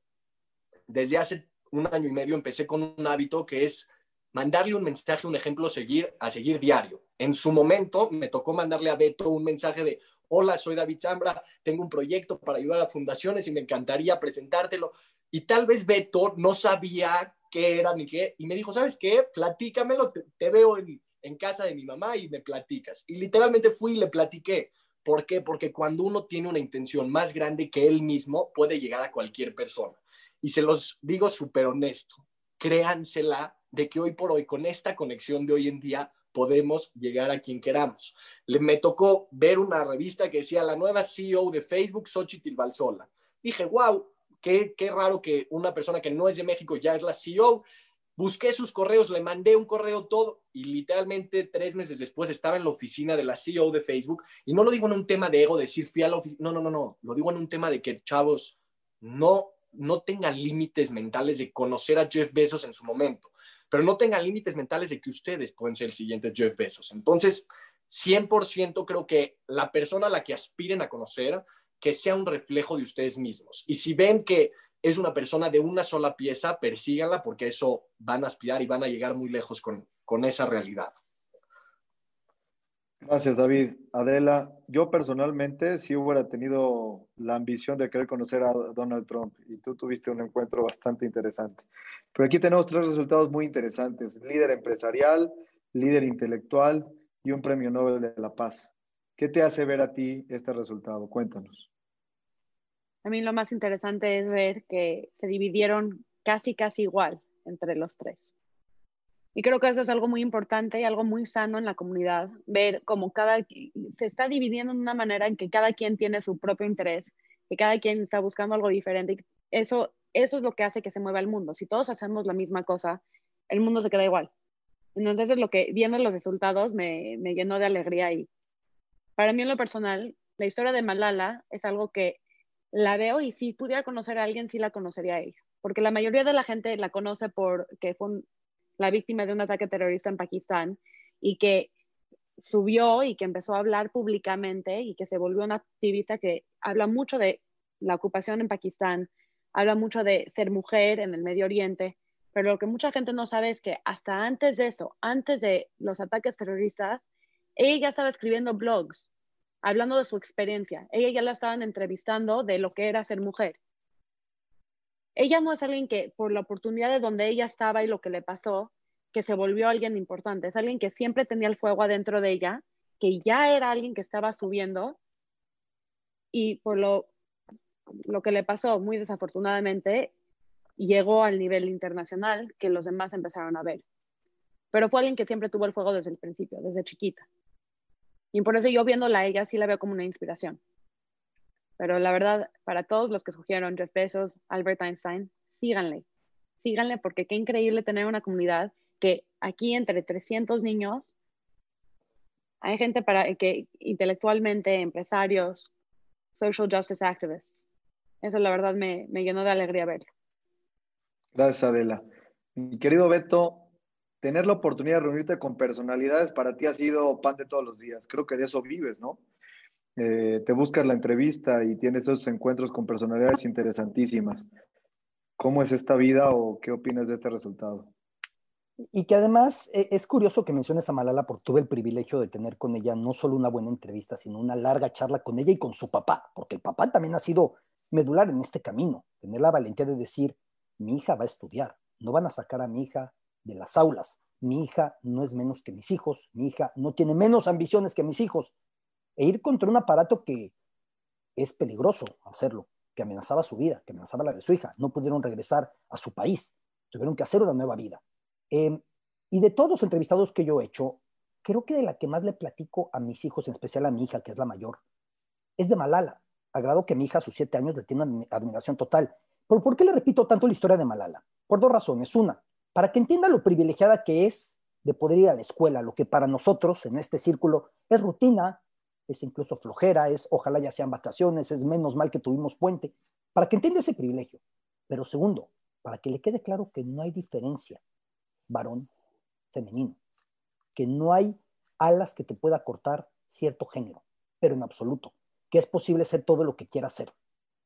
Desde hace un año y medio empecé con un hábito que es mandarle un mensaje, un ejemplo seguir, a seguir diario. En su momento me tocó mandarle a Beto un mensaje de, hola, soy David Zambra, tengo un proyecto para ayudar a fundaciones y me encantaría presentártelo. Y tal vez Beto no sabía qué era ni qué, y me dijo, ¿sabes qué? Platícamelo, te, veo en, en casa de mi mamá y me platicas. Y literalmente fui y le platiqué. ¿Por qué? Porque cuando uno tiene una intención más grande que él mismo, puede llegar a cualquier persona. Y se los digo súper honesto, créansela de que hoy por hoy, con esta conexión de hoy en día, podemos llegar a quien queramos. Le, me tocó ver una revista que decía la nueva CEO de Facebook, Xochitl Balsola. Dije, wow, qué, raro que una persona que no es de México ya es la CEO. Busqué sus correos, le mandé un correo todo y literalmente tres meses después estaba en la oficina de la CEO de Facebook. Y no lo digo en un tema de ego, decir fui a la oficina. No, no, no, no. Lo digo en un tema de que, chavos, no no tenga límites mentales de conocer a Jeff Bezos en su momento, pero no tenga límites mentales de que ustedes pueden ser el siguiente Jeff Bezos. Entonces, 100% creo que la persona a la que aspiren a conocer, que sea un reflejo de ustedes mismos. Y si ven que es una persona de una sola pieza, persíganla porque eso van a aspirar y van a llegar muy lejos con, con esa realidad. Gracias, David. Adela, yo personalmente sí hubiera tenido la ambición de querer conocer a Donald Trump y tú tuviste un encuentro bastante interesante. Pero aquí tenemos tres resultados muy interesantes. Líder empresarial, líder intelectual y un premio Nobel de la Paz. ¿Qué te hace ver a ti este resultado? Cuéntanos. A mí lo más interesante es ver que se dividieron casi, casi igual entre los tres. Y creo que eso es algo muy importante y algo muy sano en la comunidad, ver cómo cada se está dividiendo de una manera en que cada quien tiene su propio interés, que cada quien está buscando algo diferente. Eso, eso es lo que hace que se mueva el mundo. Si todos hacemos la misma cosa, el mundo se queda igual. Entonces, es lo que, viendo los resultados, me, me llenó de alegría. Y para mí, en lo personal, la historia de Malala es algo que la veo y si pudiera conocer a alguien, sí la conocería a ella. Porque la mayoría de la gente la conoce por que fue la víctima de un ataque terrorista en Pakistán y que subió y que empezó a hablar públicamente y que se volvió una activista que habla mucho de la ocupación en Pakistán, habla mucho de ser mujer en el Medio Oriente, pero lo que mucha gente no sabe es que hasta antes de eso, antes de los ataques terroristas, ella ya estaba escribiendo blogs, hablando de su experiencia. Ella ya la estaban entrevistando de lo que era ser mujer ella no es alguien que por la oportunidad de donde ella estaba y lo que le pasó, que se volvió alguien importante, es alguien que siempre tenía el fuego adentro de ella, que ya era alguien que estaba subiendo y por lo, lo que le pasó muy desafortunadamente, llegó al nivel internacional que los demás empezaron a ver. Pero fue alguien que siempre tuvo el fuego desde el principio, desde chiquita. Y por eso yo viéndola a ella sí la veo como una inspiración. Pero la verdad, para todos los que escogieron Jeff Bezos, Albert Einstein, síganle. Síganle porque qué increíble tener una comunidad que aquí entre 300 niños hay gente para que intelectualmente, empresarios, social justice activists. Eso la verdad me, me llenó de alegría verlo. Gracias, Adela. Mi querido Beto, tener la oportunidad de reunirte con personalidades para ti ha sido pan de todos los días. Creo que de eso vives, ¿no? Eh, te buscas la entrevista y tienes esos encuentros con personalidades interesantísimas. ¿Cómo es esta vida o qué opinas de este resultado? Y que además eh, es curioso que menciones a Malala porque tuve el privilegio de tener con ella no solo una buena entrevista, sino una larga charla con ella y con su papá, porque el papá también ha sido medular en este camino, tener la valentía de decir, mi hija va a estudiar, no van a sacar a mi hija de las aulas, mi hija no es menos que mis hijos, mi hija no tiene menos ambiciones que mis hijos, e ir contra un aparato que es peligroso hacerlo, que amenazaba su vida, que amenazaba la de su hija, no pudieron regresar a su país, tuvieron que hacer una nueva vida. Em, y de todos los entrevistados que yo he hecho, creo que de la que más le platico a mis hijos, en especial a mi hija, que es la mayor, es de Malala. Agrado que mi hija a sus siete años le tiene admiración total. ¿Pero por qué le repito tanto la historia de Malala? Por dos razones. Una, para que entienda lo privilegiada que es de poder ir a la escuela, lo que para nosotros en este círculo es rutina, es incluso flojera, es ojalá ya sean vacaciones, es menos mal que tuvimos puente, para que entienda ese privilegio. Pero segundo, para que le quede claro que no hay diferencia varón, femenino, que no hay alas que te pueda cortar cierto género, pero en absoluto, que es posible ser todo lo que quiera ser,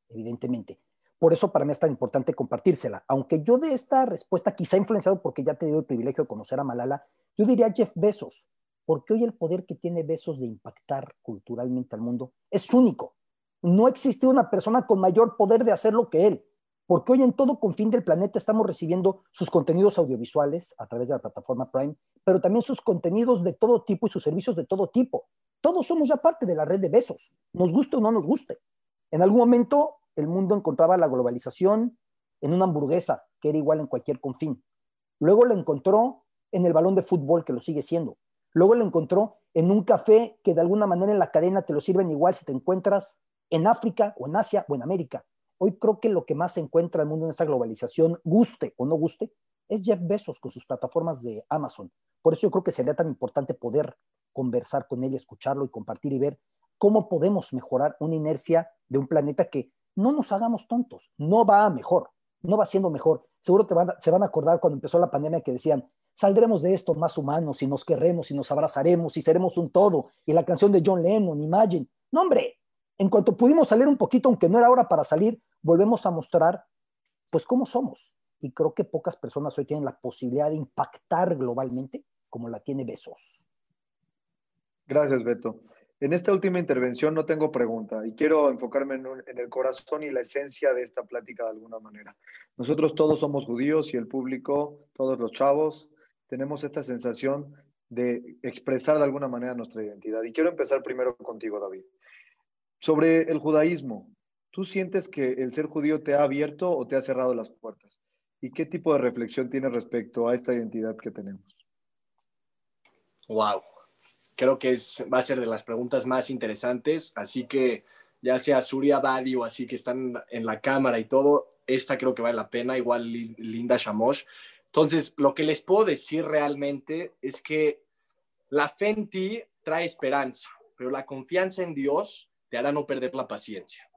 evidentemente. Por eso para mí es tan importante compartírsela. Aunque yo de esta respuesta, quizá influenciado porque ya he tenido el privilegio de conocer a Malala, yo diría Jeff Bezos, porque hoy el poder que tiene Bezos de impactar culturalmente al mundo es único. No existe una persona con mayor poder de hacerlo que él porque hoy en todo confín del planeta estamos recibiendo sus contenidos audiovisuales a través de la plataforma Prime, pero también sus contenidos de todo tipo y sus servicios de todo tipo. Todos somos ya parte de la red de besos, nos guste o no nos guste. En algún momento el mundo encontraba la globalización en una hamburguesa, que era igual en cualquier confín. Luego lo encontró en el balón de fútbol, que lo sigue siendo. Luego lo encontró en un café que de alguna manera en la cadena te lo sirven igual si te encuentras en África o en Asia o en América. Hoy creo que lo que más se encuentra el mundo en esta globalización, guste o no guste, es Jeff Bezos con sus plataformas de Amazon. Por eso yo creo que sería tan importante poder conversar con él y escucharlo y compartir y ver cómo podemos mejorar una inercia de un planeta que no nos hagamos tontos, no va a mejor, no va siendo mejor. Seguro que se van a acordar cuando empezó la pandemia que decían, saldremos de esto más humanos y nos querremos y nos abrazaremos y seremos un todo. Y la canción de John Lennon, Imagine. No, hombre, en cuanto pudimos salir un poquito, aunque no era hora para salir, volvemos a mostrar, pues, cómo somos. Y creo que pocas personas hoy tienen la posibilidad de impactar globalmente como la tiene Besos. Gracias, Beto. En esta última intervención no tengo pregunta y quiero enfocarme en, el corazón y la esencia de esta plática de alguna manera. Nosotros todos somos judíos y el público, todos los chavos, tenemos esta sensación de expresar de alguna manera nuestra identidad. Y quiero empezar primero contigo, David. Sobre el judaísmo, ¿tú sientes que el ser judío te ha abierto o te ha cerrado las puertas? ¿Y qué tipo de reflexión tienes respecto a esta identidad que tenemos? Wow, creo que es, va a ser de las preguntas más interesantes, así que ya sea Surya Badi o así que están en la cámara y todo, esta creo que vale la pena, igual Linda Shamosh. Entonces, lo que les puedo decir realmente es que la fe en ti trae esperanza, pero la confianza en Dios te hará no perder la paciencia.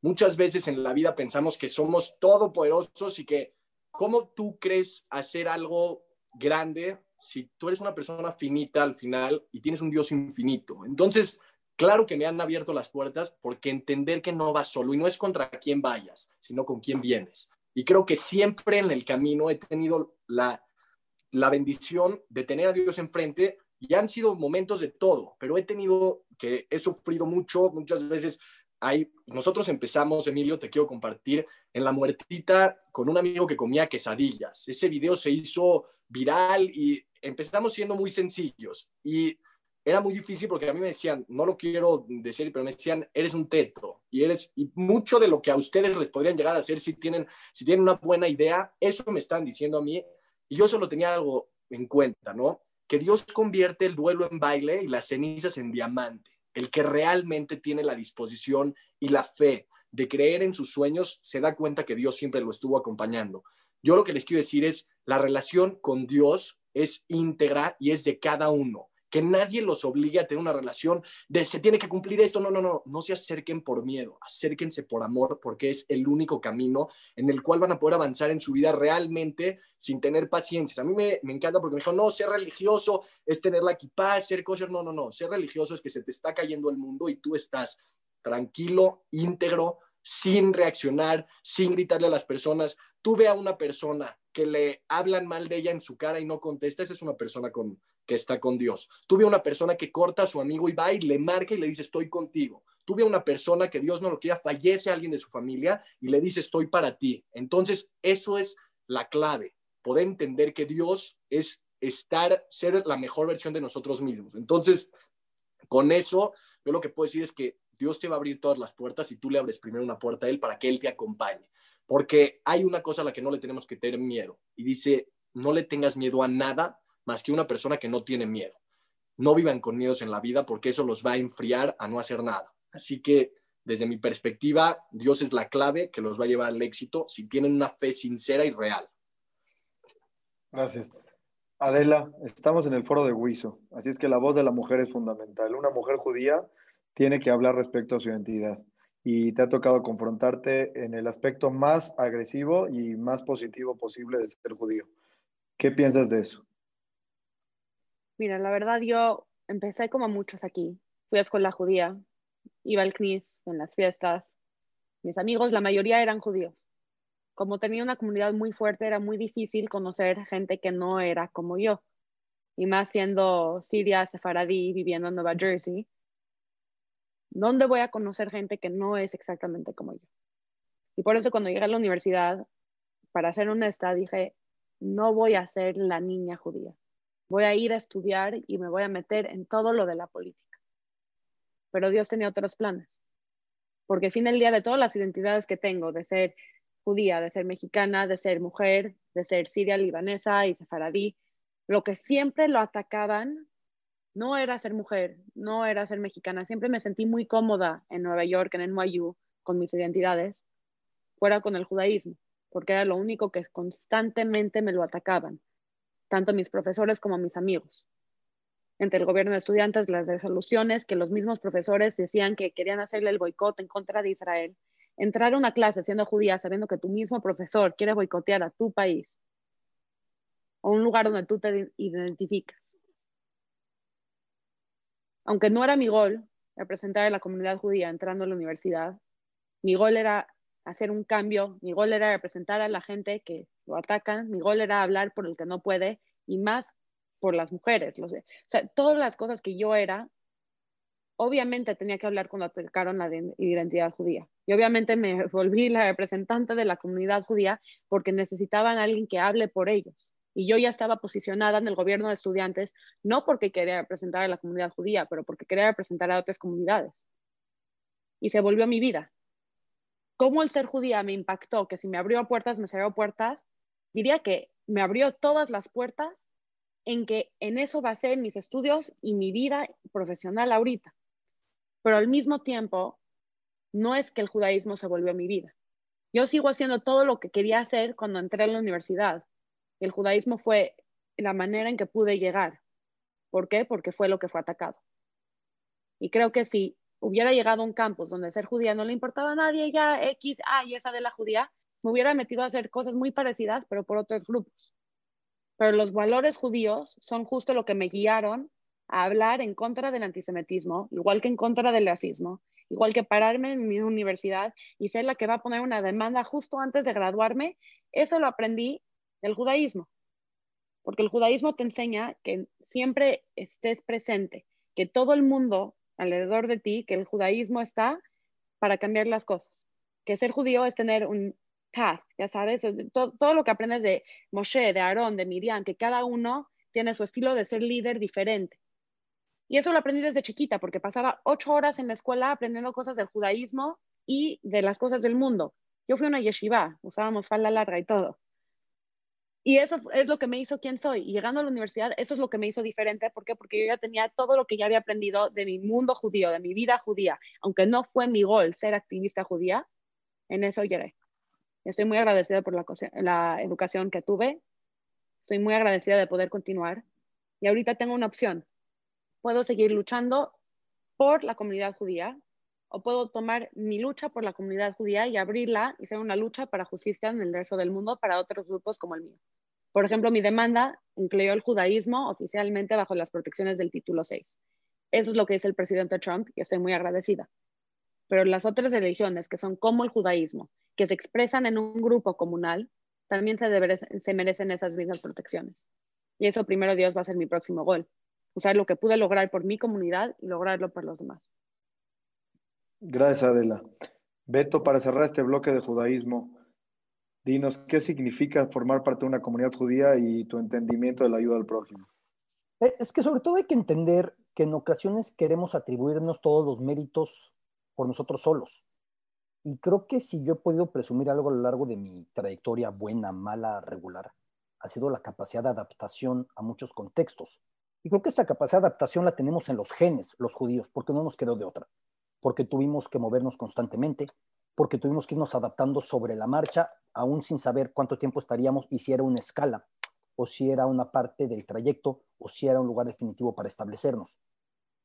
Muchas veces en la vida pensamos que somos todopoderosos y que cómo tú crees hacer algo grande si tú eres una persona finita al final y tienes un Dios infinito. Entonces, claro que me han abierto las puertas porque entender que no vas solo y no es contra quién vayas, sino con quién vienes. Y creo que siempre en el camino he tenido la, la bendición de tener a Dios enfrente y han sido momentos de todo, pero he tenido que he sufrido mucho, muchas veces hay, nosotros empezamos, Emilio, te quiero compartir, en la muertita con un amigo que comía quesadillas. Ese video se hizo viral y empezamos siendo muy sencillos. Y era muy difícil porque a mí me decían, no lo quiero decir, pero me decían, eres un teto. Y eres, y mucho de lo que a ustedes les podrían llegar a hacer si tienen, si tienen una buena idea, eso me están diciendo a mí. Y yo solo tenía algo en cuenta, ¿no? Que Dios convierte el duelo en baile y las cenizas en diamante el que realmente tiene la disposición y la fe de creer en sus sueños, se da cuenta que Dios siempre lo estuvo acompañando. Yo lo que les quiero decir es, la relación con Dios es íntegra y es de cada uno. que nadie los obligue a tener una relación de se tiene que cumplir esto. No, no, no, no se acerquen por miedo, acérquense por amor, porque es el único camino en el cual van a poder avanzar en su vida realmente sin tener paciencia. A mí me, me encanta porque me dijo, no, ser religioso es tener la equipa, ser kosher. No, no, no, ser religioso es que se te está cayendo el mundo y tú estás tranquilo, íntegro, sin reaccionar, sin gritarle a las personas. Tú ve a una persona que le hablan mal de ella en su cara y no contesta, esa es una persona con, que está con Dios. Tú ve a una persona que corta a su amigo y va y le marca y le dice, estoy contigo. Tú ve a una persona que Dios no lo quiera, fallece alguien de su familia y le dice, estoy para ti. Entonces, eso es la clave, poder entender que Dios es estar, ser la mejor versión de nosotros mismos. Entonces, con eso, yo lo que puedo decir es que Dios te va a abrir todas las puertas y tú le abres primero una puerta a Él para que Él te acompañe. Porque hay una cosa a la que no le tenemos que tener miedo. Y dice, no le tengas miedo a nada más que una persona que no tiene miedo. No vivan con miedos en la vida porque eso los va a enfriar a no hacer nada. Así que desde mi perspectiva, Dios es la clave que los va a llevar al éxito si tienen una fe sincera y real. Gracias. Adela, estamos en el foro de Huizo, así es que la voz de la mujer es fundamental. Una mujer judía tiene que hablar respecto a su identidad y te ha tocado confrontarte en el aspecto más agresivo y más positivo posible de ser judío. ¿Qué piensas de eso? Mira, la verdad yo empecé como muchos aquí. Fui a escuela judía, iba al CNIS en las fiestas. Mis amigos, la mayoría eran judíos. Como tenía una comunidad muy fuerte, era muy difícil conocer gente que no era como yo. Y más siendo siria, sefaradí, viviendo en Nueva Jersey, ¿Dónde voy a conocer gente que no es exactamente como yo? Y por eso cuando llegué a la universidad, para ser honesta, dije, no voy a ser la niña judía. Voy a ir a estudiar y me voy a meter en todo lo de la política. Pero Dios tenía otros planes. Porque fin del día de todas las identidades que tengo, de ser judía, de ser mexicana, de ser mujer, de ser siria, libanesa y sefaradí, lo que siempre lo atacaban no era ser mujer, no era ser mexicana. Siempre me sentí muy cómoda en Nueva York, en NYU, con mis identidades, fuera con el judaísmo, porque era lo único que constantemente me lo atacaban, tanto mis profesores como mis amigos. Entre el gobierno de estudiantes, las resoluciones que los mismos profesores decían que querían hacerle el boicot en contra de Israel. Entrar a una clase siendo judía sabiendo que tu mismo profesor quiere boicotear a tu país o un lugar donde tú te identificas aunque no era mi gol representar a la comunidad judía entrando a la universidad, mi gol era hacer un cambio, mi gol era representar a la gente que lo atacan, mi gol era hablar por el que no puede y más por las mujeres. o sea, todas las cosas que yo era, obviamente tenía que hablar cuando atacaron la identidad judía. Y obviamente me volví la representante de la comunidad judía porque necesitaban a alguien que hable por ellos. Y yo ya estaba posicionada en el gobierno de estudiantes, no porque quería representar a la comunidad judía, pero porque quería representar a otras comunidades. Y se volvió mi vida. ¿Cómo el ser judía me impactó? Que si me abrió puertas, me cerró puertas. Diría que me abrió todas las puertas en que en eso basé mis estudios y mi vida profesional ahorita. Pero al mismo tiempo, no es que el judaísmo se volvió mi vida. Yo sigo haciendo todo lo que quería hacer cuando entré a la universidad el judaísmo fue la manera en que pude llegar. ¿Por qué? Porque fue lo que fue atacado. Y creo que si hubiera llegado a un campus donde ser judía no le importaba a nadie, ya X, A y esa de la judía, me hubiera metido a hacer cosas muy parecidas, pero por otros grupos. Pero los valores judíos son justo lo que me guiaron a hablar en contra del antisemitismo, igual que en contra del racismo, igual que pararme en mi universidad y ser la que va a poner una demanda justo antes de graduarme. Eso lo aprendí del judaísmo. Porque el judaísmo te enseña que siempre estés presente, que todo el mundo alrededor de ti, que el judaísmo está para cambiar las cosas. Que ser judío es tener un task, ya sabes, todo, lo que aprendes de Moshe, de Aarón, de Miriam, que cada uno tiene su estilo de ser líder diferente. Y eso lo aprendí desde chiquita, porque pasaba ocho horas en la escuela aprendiendo cosas del judaísmo y de las cosas del mundo. Yo fui a una yeshiva, usábamos falda larga y todo. Y eso es lo que me hizo quien soy. Llegando a la universidad, eso es lo que me hizo diferente. ¿Por qué? Porque yo ya tenía todo lo que ya había aprendido de mi mundo judío, de mi vida judía. Aunque no fue mi gol ser activista judía, en eso llegué. Estoy muy agradecida por la, la educación que tuve. Estoy muy agradecida de poder continuar. Y ahorita tengo una opción. puedo seguir luchando por la comunidad judía o puedo tomar mi lucha por la comunidad judía y abrirla y hacer una lucha para justicia en el resto del mundo para otros grupos como el mío. Por ejemplo, mi demanda incluyó el judaísmo oficialmente bajo las protecciones del título 6. Eso es lo que dice el presidente Trump y estoy muy agradecida. Pero las otras religiones que son como el judaísmo, que se expresan en un grupo comunal, también se, se merecen esas mismas protecciones. Y eso primero Dios va a ser mi próximo gol. Usar lo que pude lograr por mi comunidad y lograrlo por los demás. Gracias, Adela. Beto, para cerrar este bloque de judaísmo, dinos qué significa formar parte de una comunidad judía y tu entendimiento de la ayuda al prójimo. Eh, es que sobre todo hay que entender que en ocasiones queremos atribuirnos todos los méritos por nosotros solos. Y creo que si yo he podido presumir algo a lo largo de mi trayectoria buena, mala, regular, ha sido la capacidad de adaptación a muchos contextos. Y creo que esa capacidad de adaptación la tenemos en los genes, los judíos, porque no nos quedó de otra. Porque tuvimos que movernos constantemente, porque tuvimos que irnos adaptando sobre la marcha, aún sin saber cuánto tiempo estaríamos y si era una escala, o si era una parte del trayecto, o si era un lugar definitivo para establecernos.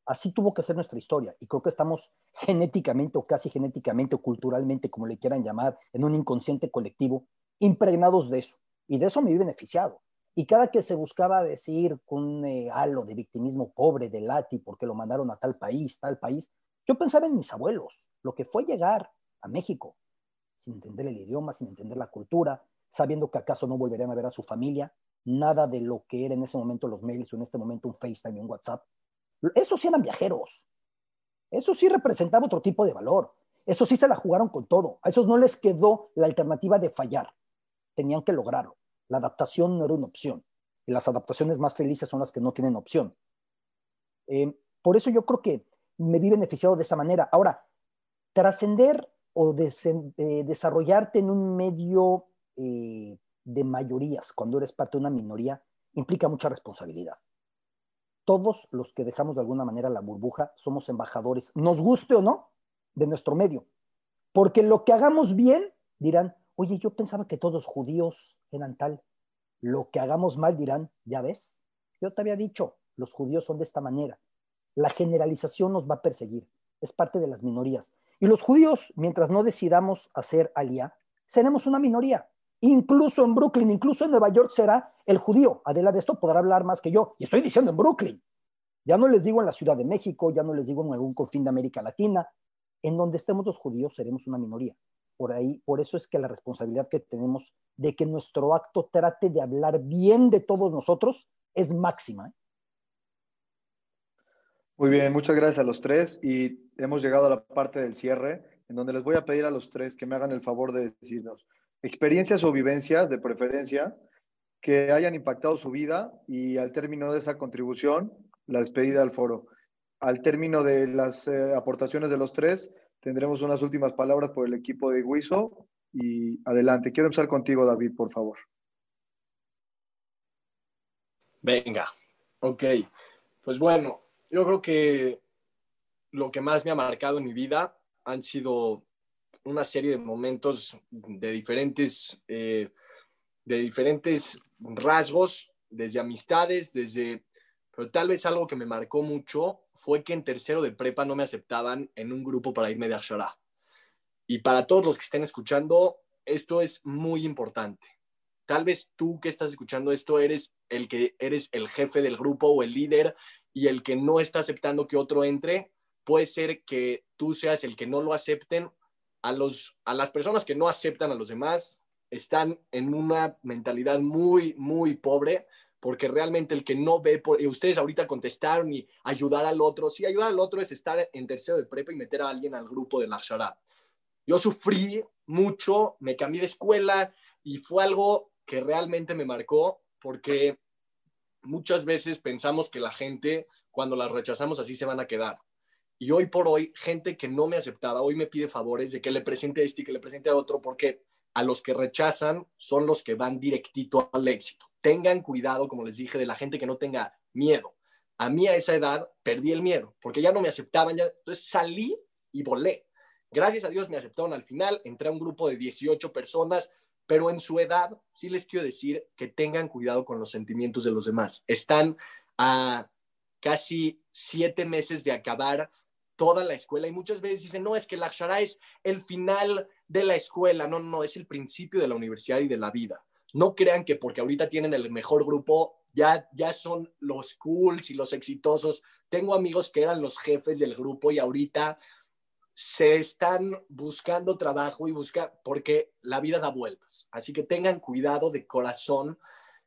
Así tuvo que ser nuestra historia y creo que estamos genéticamente o casi genéticamente o culturalmente, como le quieran llamar, en un inconsciente colectivo, impregnados de eso. Y de eso me vi beneficiado. Y cada que se buscaba decir con un eh, halo de victimismo pobre de Lati porque lo mandaron a tal país, tal país, yo pensaba en mis abuelos, lo que fue llegar a México sin entender el idioma, sin entender la cultura, sabiendo que acaso no volverían a ver a su familia, nada de lo que era en ese momento los mails o en este momento un FaceTime y un WhatsApp, esos sí eran viajeros. Eso sí representaba otro tipo de valor. Eso sí se la jugaron con todo. A esos no les quedó la alternativa de fallar. Tenían que lograrlo. La adaptación no era una opción. Y las adaptaciones más felices son las que no tienen opción. Eh, por eso yo creo que me vi beneficiado de esa manera. Ahora, trascender o desarrollarte en un medio eh, de mayorías cuando eres parte de una minoría implica mucha responsabilidad todos los que dejamos de alguna manera la burbuja somos embajadores, nos guste o no, de nuestro medio. Porque lo que hagamos bien, dirán, oye, yo pensaba que todos judíos eran tal. Lo que hagamos mal, dirán, ya ves, yo te había dicho, los judíos son de esta manera. La generalización nos va a perseguir, es parte de las minorías. Y los judíos, mientras no decidamos hacer alía, seremos una minoría. Incluso en Brooklyn, incluso en Nueva York será el judío. Adela de esto podrá hablar más que yo. Y estoy diciendo en Brooklyn. Ya no les digo en la Ciudad de México, ya no les digo en algún confín de América Latina. En donde estemos los judíos seremos una minoría. Por ahí, por eso es que la responsabilidad que tenemos de que nuestro acto trate de hablar bien de todos nosotros es máxima. Muy bien, muchas gracias a los tres y hemos llegado a la parte del cierre en donde les voy a pedir a los tres que me hagan el favor de decirnos experiencias o vivencias de preferencia que hayan impactado su vida y al término de esa contribución, la despedida al foro. Al término de las eh, aportaciones de los tres, tendremos unas últimas palabras por el equipo de Guiso y adelante. Quiero empezar contigo, David, por favor. Venga, ok. Pues bueno, yo creo que lo que más me ha marcado en mi vida han sido una serie de momentos de diferentes, eh, de diferentes rasgos, desde amistades, desde... Pero tal vez algo que me marcó mucho fue que en tercero de prepa no me aceptaban en un grupo para irme de Ashara. Y para todos los que estén escuchando, esto es muy importante. Tal vez tú que estás escuchando esto eres el que eres el jefe del grupo o el líder y el que no está aceptando que otro entre, puede ser que tú seas el que no lo acepten a, los, a las personas que no aceptan a los demás están en una mentalidad muy, muy pobre, porque realmente el que no ve, por, y ustedes ahorita contestaron y ayudar al otro, sí, ayudar al otro es estar en tercero de prepa y meter a alguien al grupo de la Shara. Yo sufrí mucho, me cambié de escuela y fue algo que realmente me marcó porque muchas veces pensamos que la gente, cuando la rechazamos así, se van a quedar. Y hoy por hoy, gente que no me aceptaba, hoy me pide favores de que le presente a este y que le presente a otro, porque a los que rechazan son los que van directito al éxito. Tengan cuidado, como les dije, de la gente que no tenga miedo. A mí a esa edad perdí el miedo, porque ya no me aceptaban, ya, entonces salí y volé. Gracias a Dios me aceptaron al final, entré a un grupo de 18 personas, pero en su edad sí les quiero decir que tengan cuidado con los sentimientos de los demás. Están a casi siete meses de acabar toda la escuela y muchas veces dicen, no, es que la Akshara es el final de la escuela, no, no, es el principio de la universidad y de la vida. No crean que porque ahorita tienen el mejor grupo, ya, ya son los cools y los exitosos. Tengo amigos que eran los jefes del grupo y ahorita se están buscando trabajo y buscar, porque la vida da vueltas. Así que tengan cuidado de corazón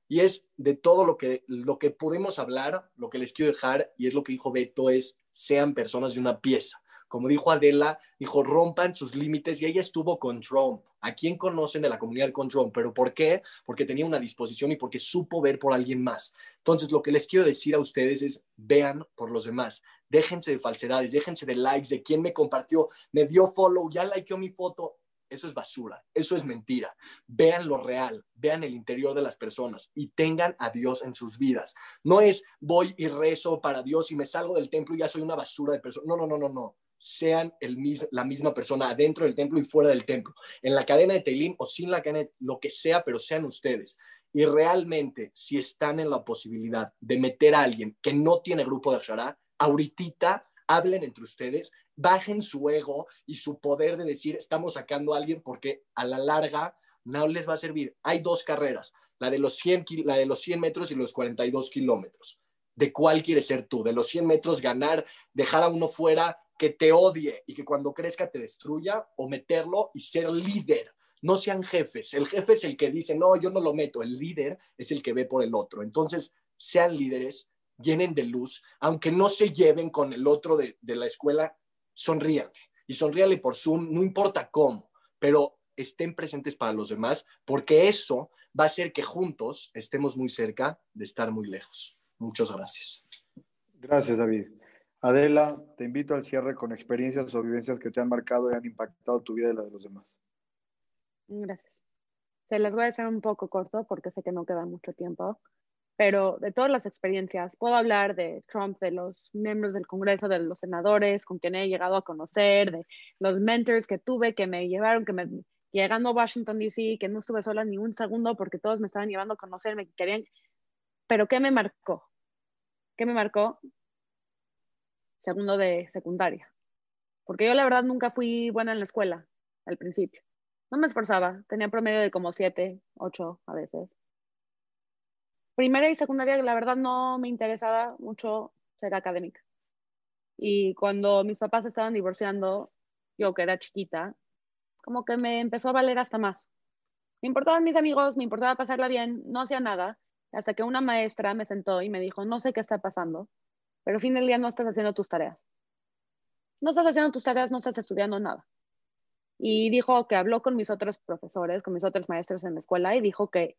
y es de todo lo que, lo que podemos hablar, lo que les quiero dejar, y es lo que dijo Beto, es sean personas de una pieza. Como dijo Adela, dijo, rompan sus límites y ella estuvo con Trump. ¿A quién conocen de la comunidad con Trump? ¿Pero por qué? Porque tenía una disposición y porque supo ver por alguien más. Entonces, lo que les quiero decir a ustedes es, vean por los demás. Déjense de falsedades, déjense de likes, de quién me compartió, me dio follow, ya likeó mi foto eso es basura, eso es mentira. Vean lo real, vean el interior de las personas y tengan a Dios en sus vidas. No es voy y rezo para Dios y me salgo del templo y ya soy una basura de persona. No, no, no, no, no. Sean el la misma persona adentro del templo y fuera del templo, en la cadena de Teilim o sin la cadena, lo que sea, pero sean ustedes. Y realmente, si están en la posibilidad de meter a alguien que no tiene grupo de Ashara, ahorita hablen entre ustedes bajen su ego y su poder de decir, estamos sacando a alguien porque a la larga no les va a servir. Hay dos carreras, la de los 100, la de los 100 metros y los 42 kilómetros. ¿De cuál quieres ser tú? ¿De los 100 metros ganar, dejar a uno fuera que te odie y que cuando crezca te destruya o meterlo y ser líder? No sean jefes. El jefe es el que dice, no, yo no lo meto. El líder es el que ve por el otro. Entonces, sean líderes, llenen de luz, aunque no se lleven con el otro de, de la escuela, sonríanle y sonríale por Zoom, no importa cómo, pero estén presentes para los demás, porque eso va a hacer que juntos estemos muy cerca de estar muy lejos. Muchas gracias. Gracias, David. Adela, te invito al cierre con experiencias o vivencias que te han marcado y han impactado tu vida y la de los demás. Gracias. Se les voy a hacer un poco corto porque sé que no queda mucho tiempo pero de todas las experiencias, puedo hablar de Trump, de los miembros del Congreso, de los senadores con quien he llegado a conocer, de los mentors que tuve, que me llevaron, que me, llegando a Washington, D.C., que no estuve sola ni un segundo porque todos me estaban llevando a conocer, me querían, pero ¿qué me marcó? ¿Qué me marcó? Segundo de secundaria. Porque yo la verdad nunca fui buena en la escuela al principio. No me esforzaba, tenía promedio de como siete, ocho a veces primera y secundaria, la verdad, no me interesaba mucho ser académica. Y cuando mis papás estaban divorciando, yo que era chiquita, como que me empezó a valer hasta más. Me importaban mis amigos, me importaba pasarla bien, no hacía nada, hasta que una maestra me sentó y me dijo, no sé qué está pasando, pero al fin del día no estás haciendo tus tareas. No estás haciendo tus tareas, no estás estudiando nada. Y dijo que habló con mis otros profesores, con mis otros maestros en la escuela y dijo que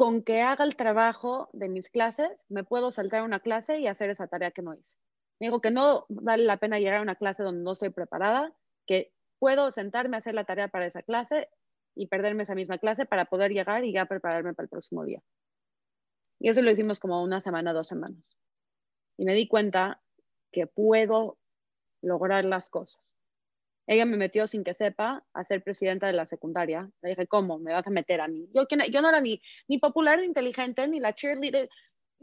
con que haga el trabajo de mis clases, me puedo saltar una clase y hacer esa tarea que no hice. Me dijo que no vale la pena llegar a una clase donde no estoy preparada, que puedo sentarme a hacer la tarea para esa clase y perderme esa misma clase para poder llegar y ya prepararme para el próximo día. Y eso lo hicimos como una semana, dos semanas. Y me di cuenta que puedo lograr las cosas. Ella me metió sin que sepa a ser presidenta de la secundaria. Le dije, ¿cómo? ¿Me vas a meter a mí? Yo, yo no era ni, ni popular, ni inteligente, ni la cheerleader.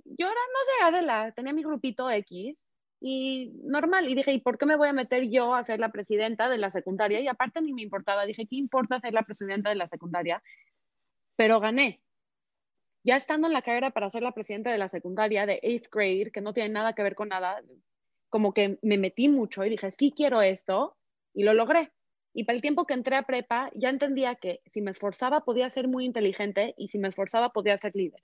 Yo era, no sé, Adela, tenía mi grupito X y normal. Y dije, ¿y por qué me voy a meter yo a ser la presidenta de la secundaria? Y aparte ni me importaba. Dije, ¿qué importa ser la presidenta de la secundaria? Pero gané. Ya estando en la carrera para ser la presidenta de la secundaria de eighth grade, que no tiene nada que ver con nada, como que me metí mucho y dije, sí quiero esto y lo logré. Y para el tiempo que entré a prepa, ya entendía que si me esforzaba podía ser muy inteligente y si me esforzaba podía ser líder.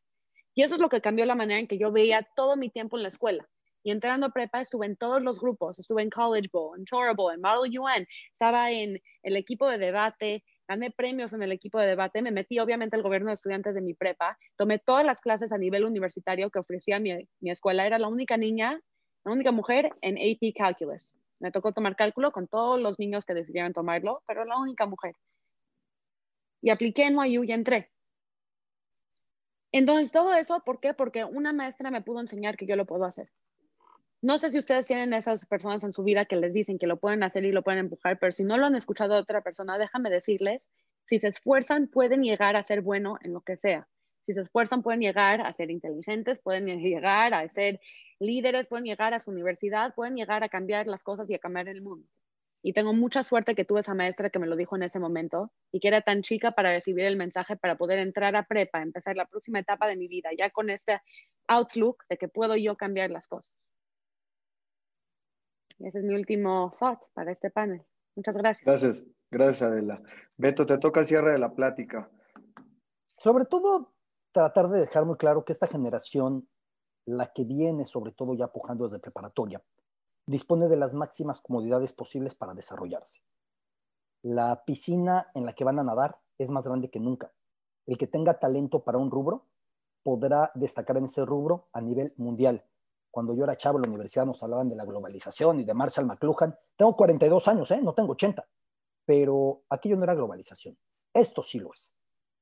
Y eso es lo que cambió la manera en que yo veía todo mi tiempo en la escuela. Y entrando a prepa estuve en todos los grupos, estuve en College Bowl, en Bowl, en Model UN, estaba en el equipo de debate, gané premios en el equipo de debate, me metí obviamente al gobierno de estudiantes de mi prepa, tomé todas las clases a nivel universitario que ofrecía mi, mi escuela, era la única niña, la única mujer en AP Calculus. Me tocó tomar cálculo con todos los niños que decidieron tomarlo, pero la única mujer. Y apliqué en NYU y entré. Entonces, todo eso, ¿por qué? Porque una maestra me pudo enseñar que yo lo puedo hacer. No sé si ustedes tienen esas personas en su vida que les dicen que lo pueden hacer y lo pueden empujar, pero si no lo han escuchado de otra persona, déjame decirles, si se esfuerzan, pueden llegar a ser bueno en lo que sea. Si se esfuerzan, pueden llegar a ser inteligentes, pueden llegar a ser líderes, pueden llegar a su universidad, pueden llegar a cambiar las cosas y a cambiar el mundo. Y tengo mucha suerte que tuve esa maestra que me lo dijo en ese momento y que era tan chica para recibir el mensaje, para poder entrar a prepa, empezar la próxima etapa de mi vida, ya con este outlook de que puedo yo cambiar las cosas. ese es mi último thought para este panel. Muchas gracias. Gracias, gracias Adela. Beto, te toca el cierre de la plática. Sobre todo, tratar de dejar muy claro que esta generación, la que viene sobre todo ya pujando desde preparatoria, dispone de las máximas comodidades posibles para desarrollarse. La piscina en la que van a nadar es más grande que nunca. El que tenga talento para un rubro podrá destacar en ese rubro a nivel mundial. Cuando yo era chavo en la universidad nos hablaban de la globalización y de Marshall McLuhan. Tengo 42 años, ¿eh? no tengo 80, pero aquello no era globalización. Esto sí lo es.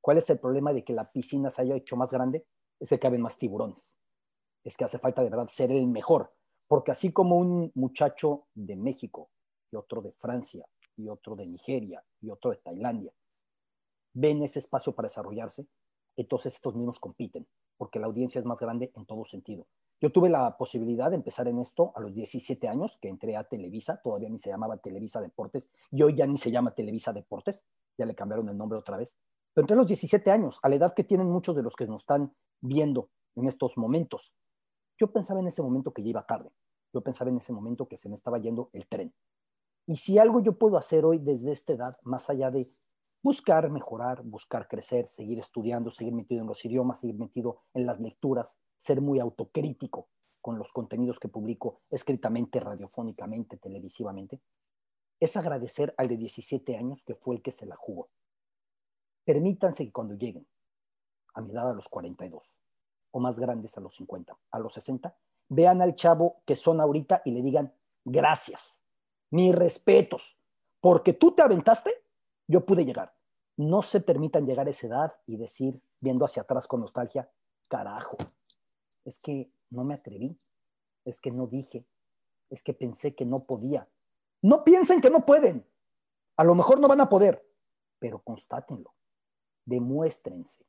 ¿Cuál es el problema de que la piscina se haya hecho más grande? Es que caben más tiburones. Es que hace falta de verdad ser el mejor porque así como un muchacho de México y otro de Francia y otro de Nigeria y otro de Tailandia ven ese espacio para desarrollarse, entonces estos mismos compiten, porque la audiencia es más grande en todo sentido. Yo tuve la posibilidad de empezar en esto a los 17 años, que entré a Televisa, todavía ni se llamaba Televisa Deportes, y hoy ya ni se llama Televisa Deportes, ya le cambiaron el nombre otra vez. Pero entré a los 17 años, a la edad que tienen muchos de los que nos están viendo en estos momentos. Yo pensaba en ese momento que ya iba tarde. Yo pensaba en ese momento que se me estaba yendo el tren. Y si algo yo puedo hacer hoy desde esta edad, más allá de buscar mejorar, buscar crecer, seguir estudiando, seguir metido en los idiomas, seguir metido en las lecturas, ser muy autocrítico con los contenidos que publico escritamente, radiofónicamente, televisivamente, es agradecer al de 17 años que fue el que se la jugó. Permítanse que cuando lleguen a mi edad a los 42, o más grandes a los 50, a los 60, vean al chavo que son ahorita y le digan, gracias, mis respetos, porque tú te aventaste, yo pude llegar. No se permitan llegar a esa edad y decir, viendo hacia atrás con nostalgia, carajo, es que no me atreví, es que no dije, es que pensé que no podía. No piensen que no pueden, a lo mejor no van a poder, pero constátenlo, demuéstrense,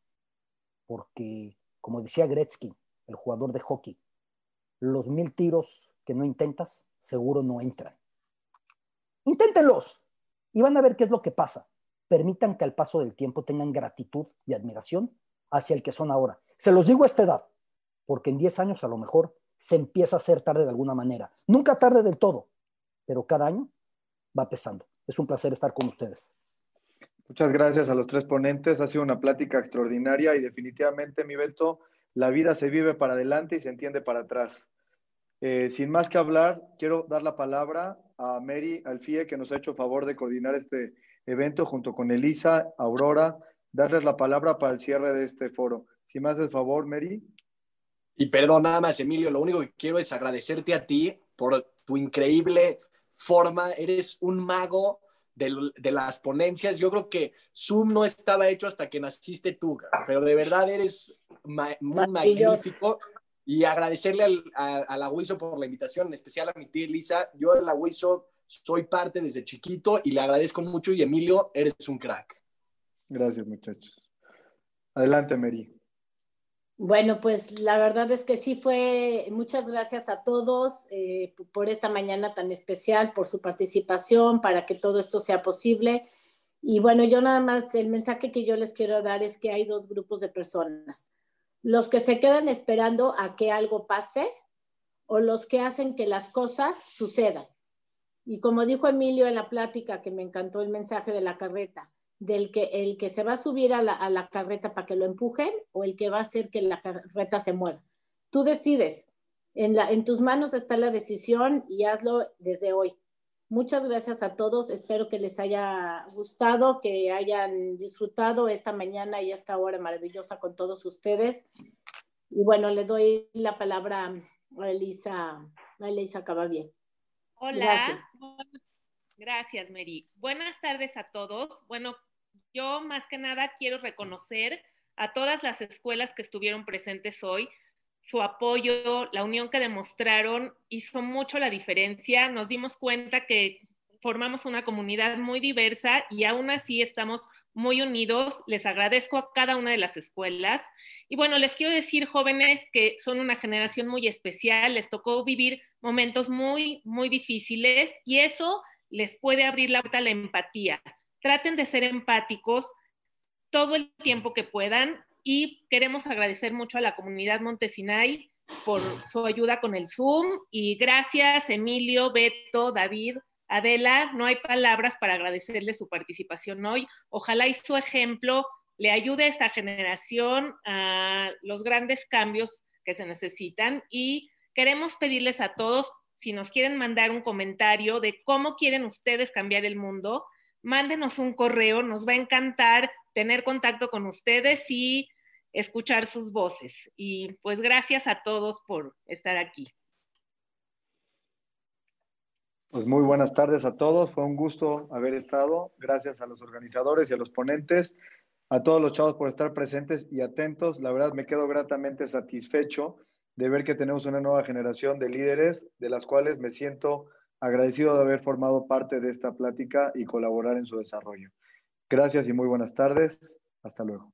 porque como decía Gretzky, el jugador de hockey, los mil tiros que no intentas seguro no entran. Inténtenlos y van a ver qué es lo que pasa. Permitan que al paso del tiempo tengan gratitud y admiración hacia el que son ahora. Se los digo a esta edad, porque en 10 años a lo mejor se empieza a hacer tarde de alguna manera. Nunca tarde del todo, pero cada año va pesando. Es un placer estar con ustedes. Muchas gracias a los tres ponentes. Ha sido una plática extraordinaria y definitivamente, mi Beto, la vida se vive para adelante y se entiende para atrás. Eh, sin más que hablar, quiero dar la palabra a Mary Alfie, que nos ha hecho favor de coordinar este evento junto con Elisa, Aurora, darles la palabra para el cierre de este foro. Si más el favor, Mary. Y perdón, nada más, Emilio, lo único que quiero es agradecerte a ti por tu increíble forma. Eres un mago de, las ponencias. Yo creo que Zoom no estaba hecho hasta que naciste tú, pero de verdad eres muy magnífico. Y agradecerle al, a, la WISO por la invitación, en especial a mi tía Elisa. Yo de la WISO soy parte desde chiquito y le agradezco mucho. Y Emilio, eres un crack. Gracias, muchachos. Adelante, Mary. Bueno, pues la verdad es que sí fue, muchas gracias a todos eh, por esta mañana tan especial, por su participación, para que todo esto sea posible. Y bueno, yo nada más, el mensaje que yo les quiero dar es que hay dos grupos de personas. Los que se quedan esperando a que algo pase o los que hacen que las cosas sucedan. Y como dijo Emilio en la plática, que me encantó el mensaje de la carreta, del que el que se va a subir a la, carreta para que lo empujen o el que va a hacer que la carreta se mueva. Tú decides. En, la, en tus manos está la decisión y hazlo desde hoy. Muchas gracias a todos. Espero que les haya gustado, que hayan disfrutado esta mañana y esta hora maravillosa con todos ustedes. Y bueno, le doy la palabra a Elisa, a Elisa bien Hola. Gracias. Gracias, Mary. Buenas tardes a todos. Bueno, yo más que nada quiero reconocer a todas las escuelas que estuvieron presentes hoy. Su apoyo, la unión que demostraron hizo mucho la diferencia. Nos dimos cuenta que formamos una comunidad muy diversa y aún así estamos muy unidos. Les agradezco a cada una de las escuelas. Y bueno, les quiero decir, jóvenes, que son una generación muy especial, les tocó vivir momentos muy, muy difíciles y eso les puede abrir la puerta a la empatía. Traten de ser empáticos todo el tiempo que puedan y queremos agradecer mucho a la comunidad Montesinay por su ayuda con el Zoom y gracias Emilio, Beto, David, Adela, no hay palabras para agradecerle su participación hoy. Ojalá y su ejemplo le ayude a esta generación a los grandes cambios que se necesitan y queremos pedirles a todos, si nos quieren mandar un comentario de cómo quieren ustedes cambiar el mundo, mándenos un correo, nos va a encantar tener contacto con ustedes y escuchar sus voces. Y pues gracias a todos por estar aquí. Pues muy buenas tardes a todos, fue un gusto haber estado. Gracias a los organizadores y a los ponentes, a todos los chavos por estar presentes y atentos. La verdad me quedo gratamente satisfecho de ver que tenemos una nueva generación de líderes, de las cuales me siento agradecido de haber formado parte de esta plática y colaborar en su desarrollo. Gracias y muy buenas tardes. Hasta luego.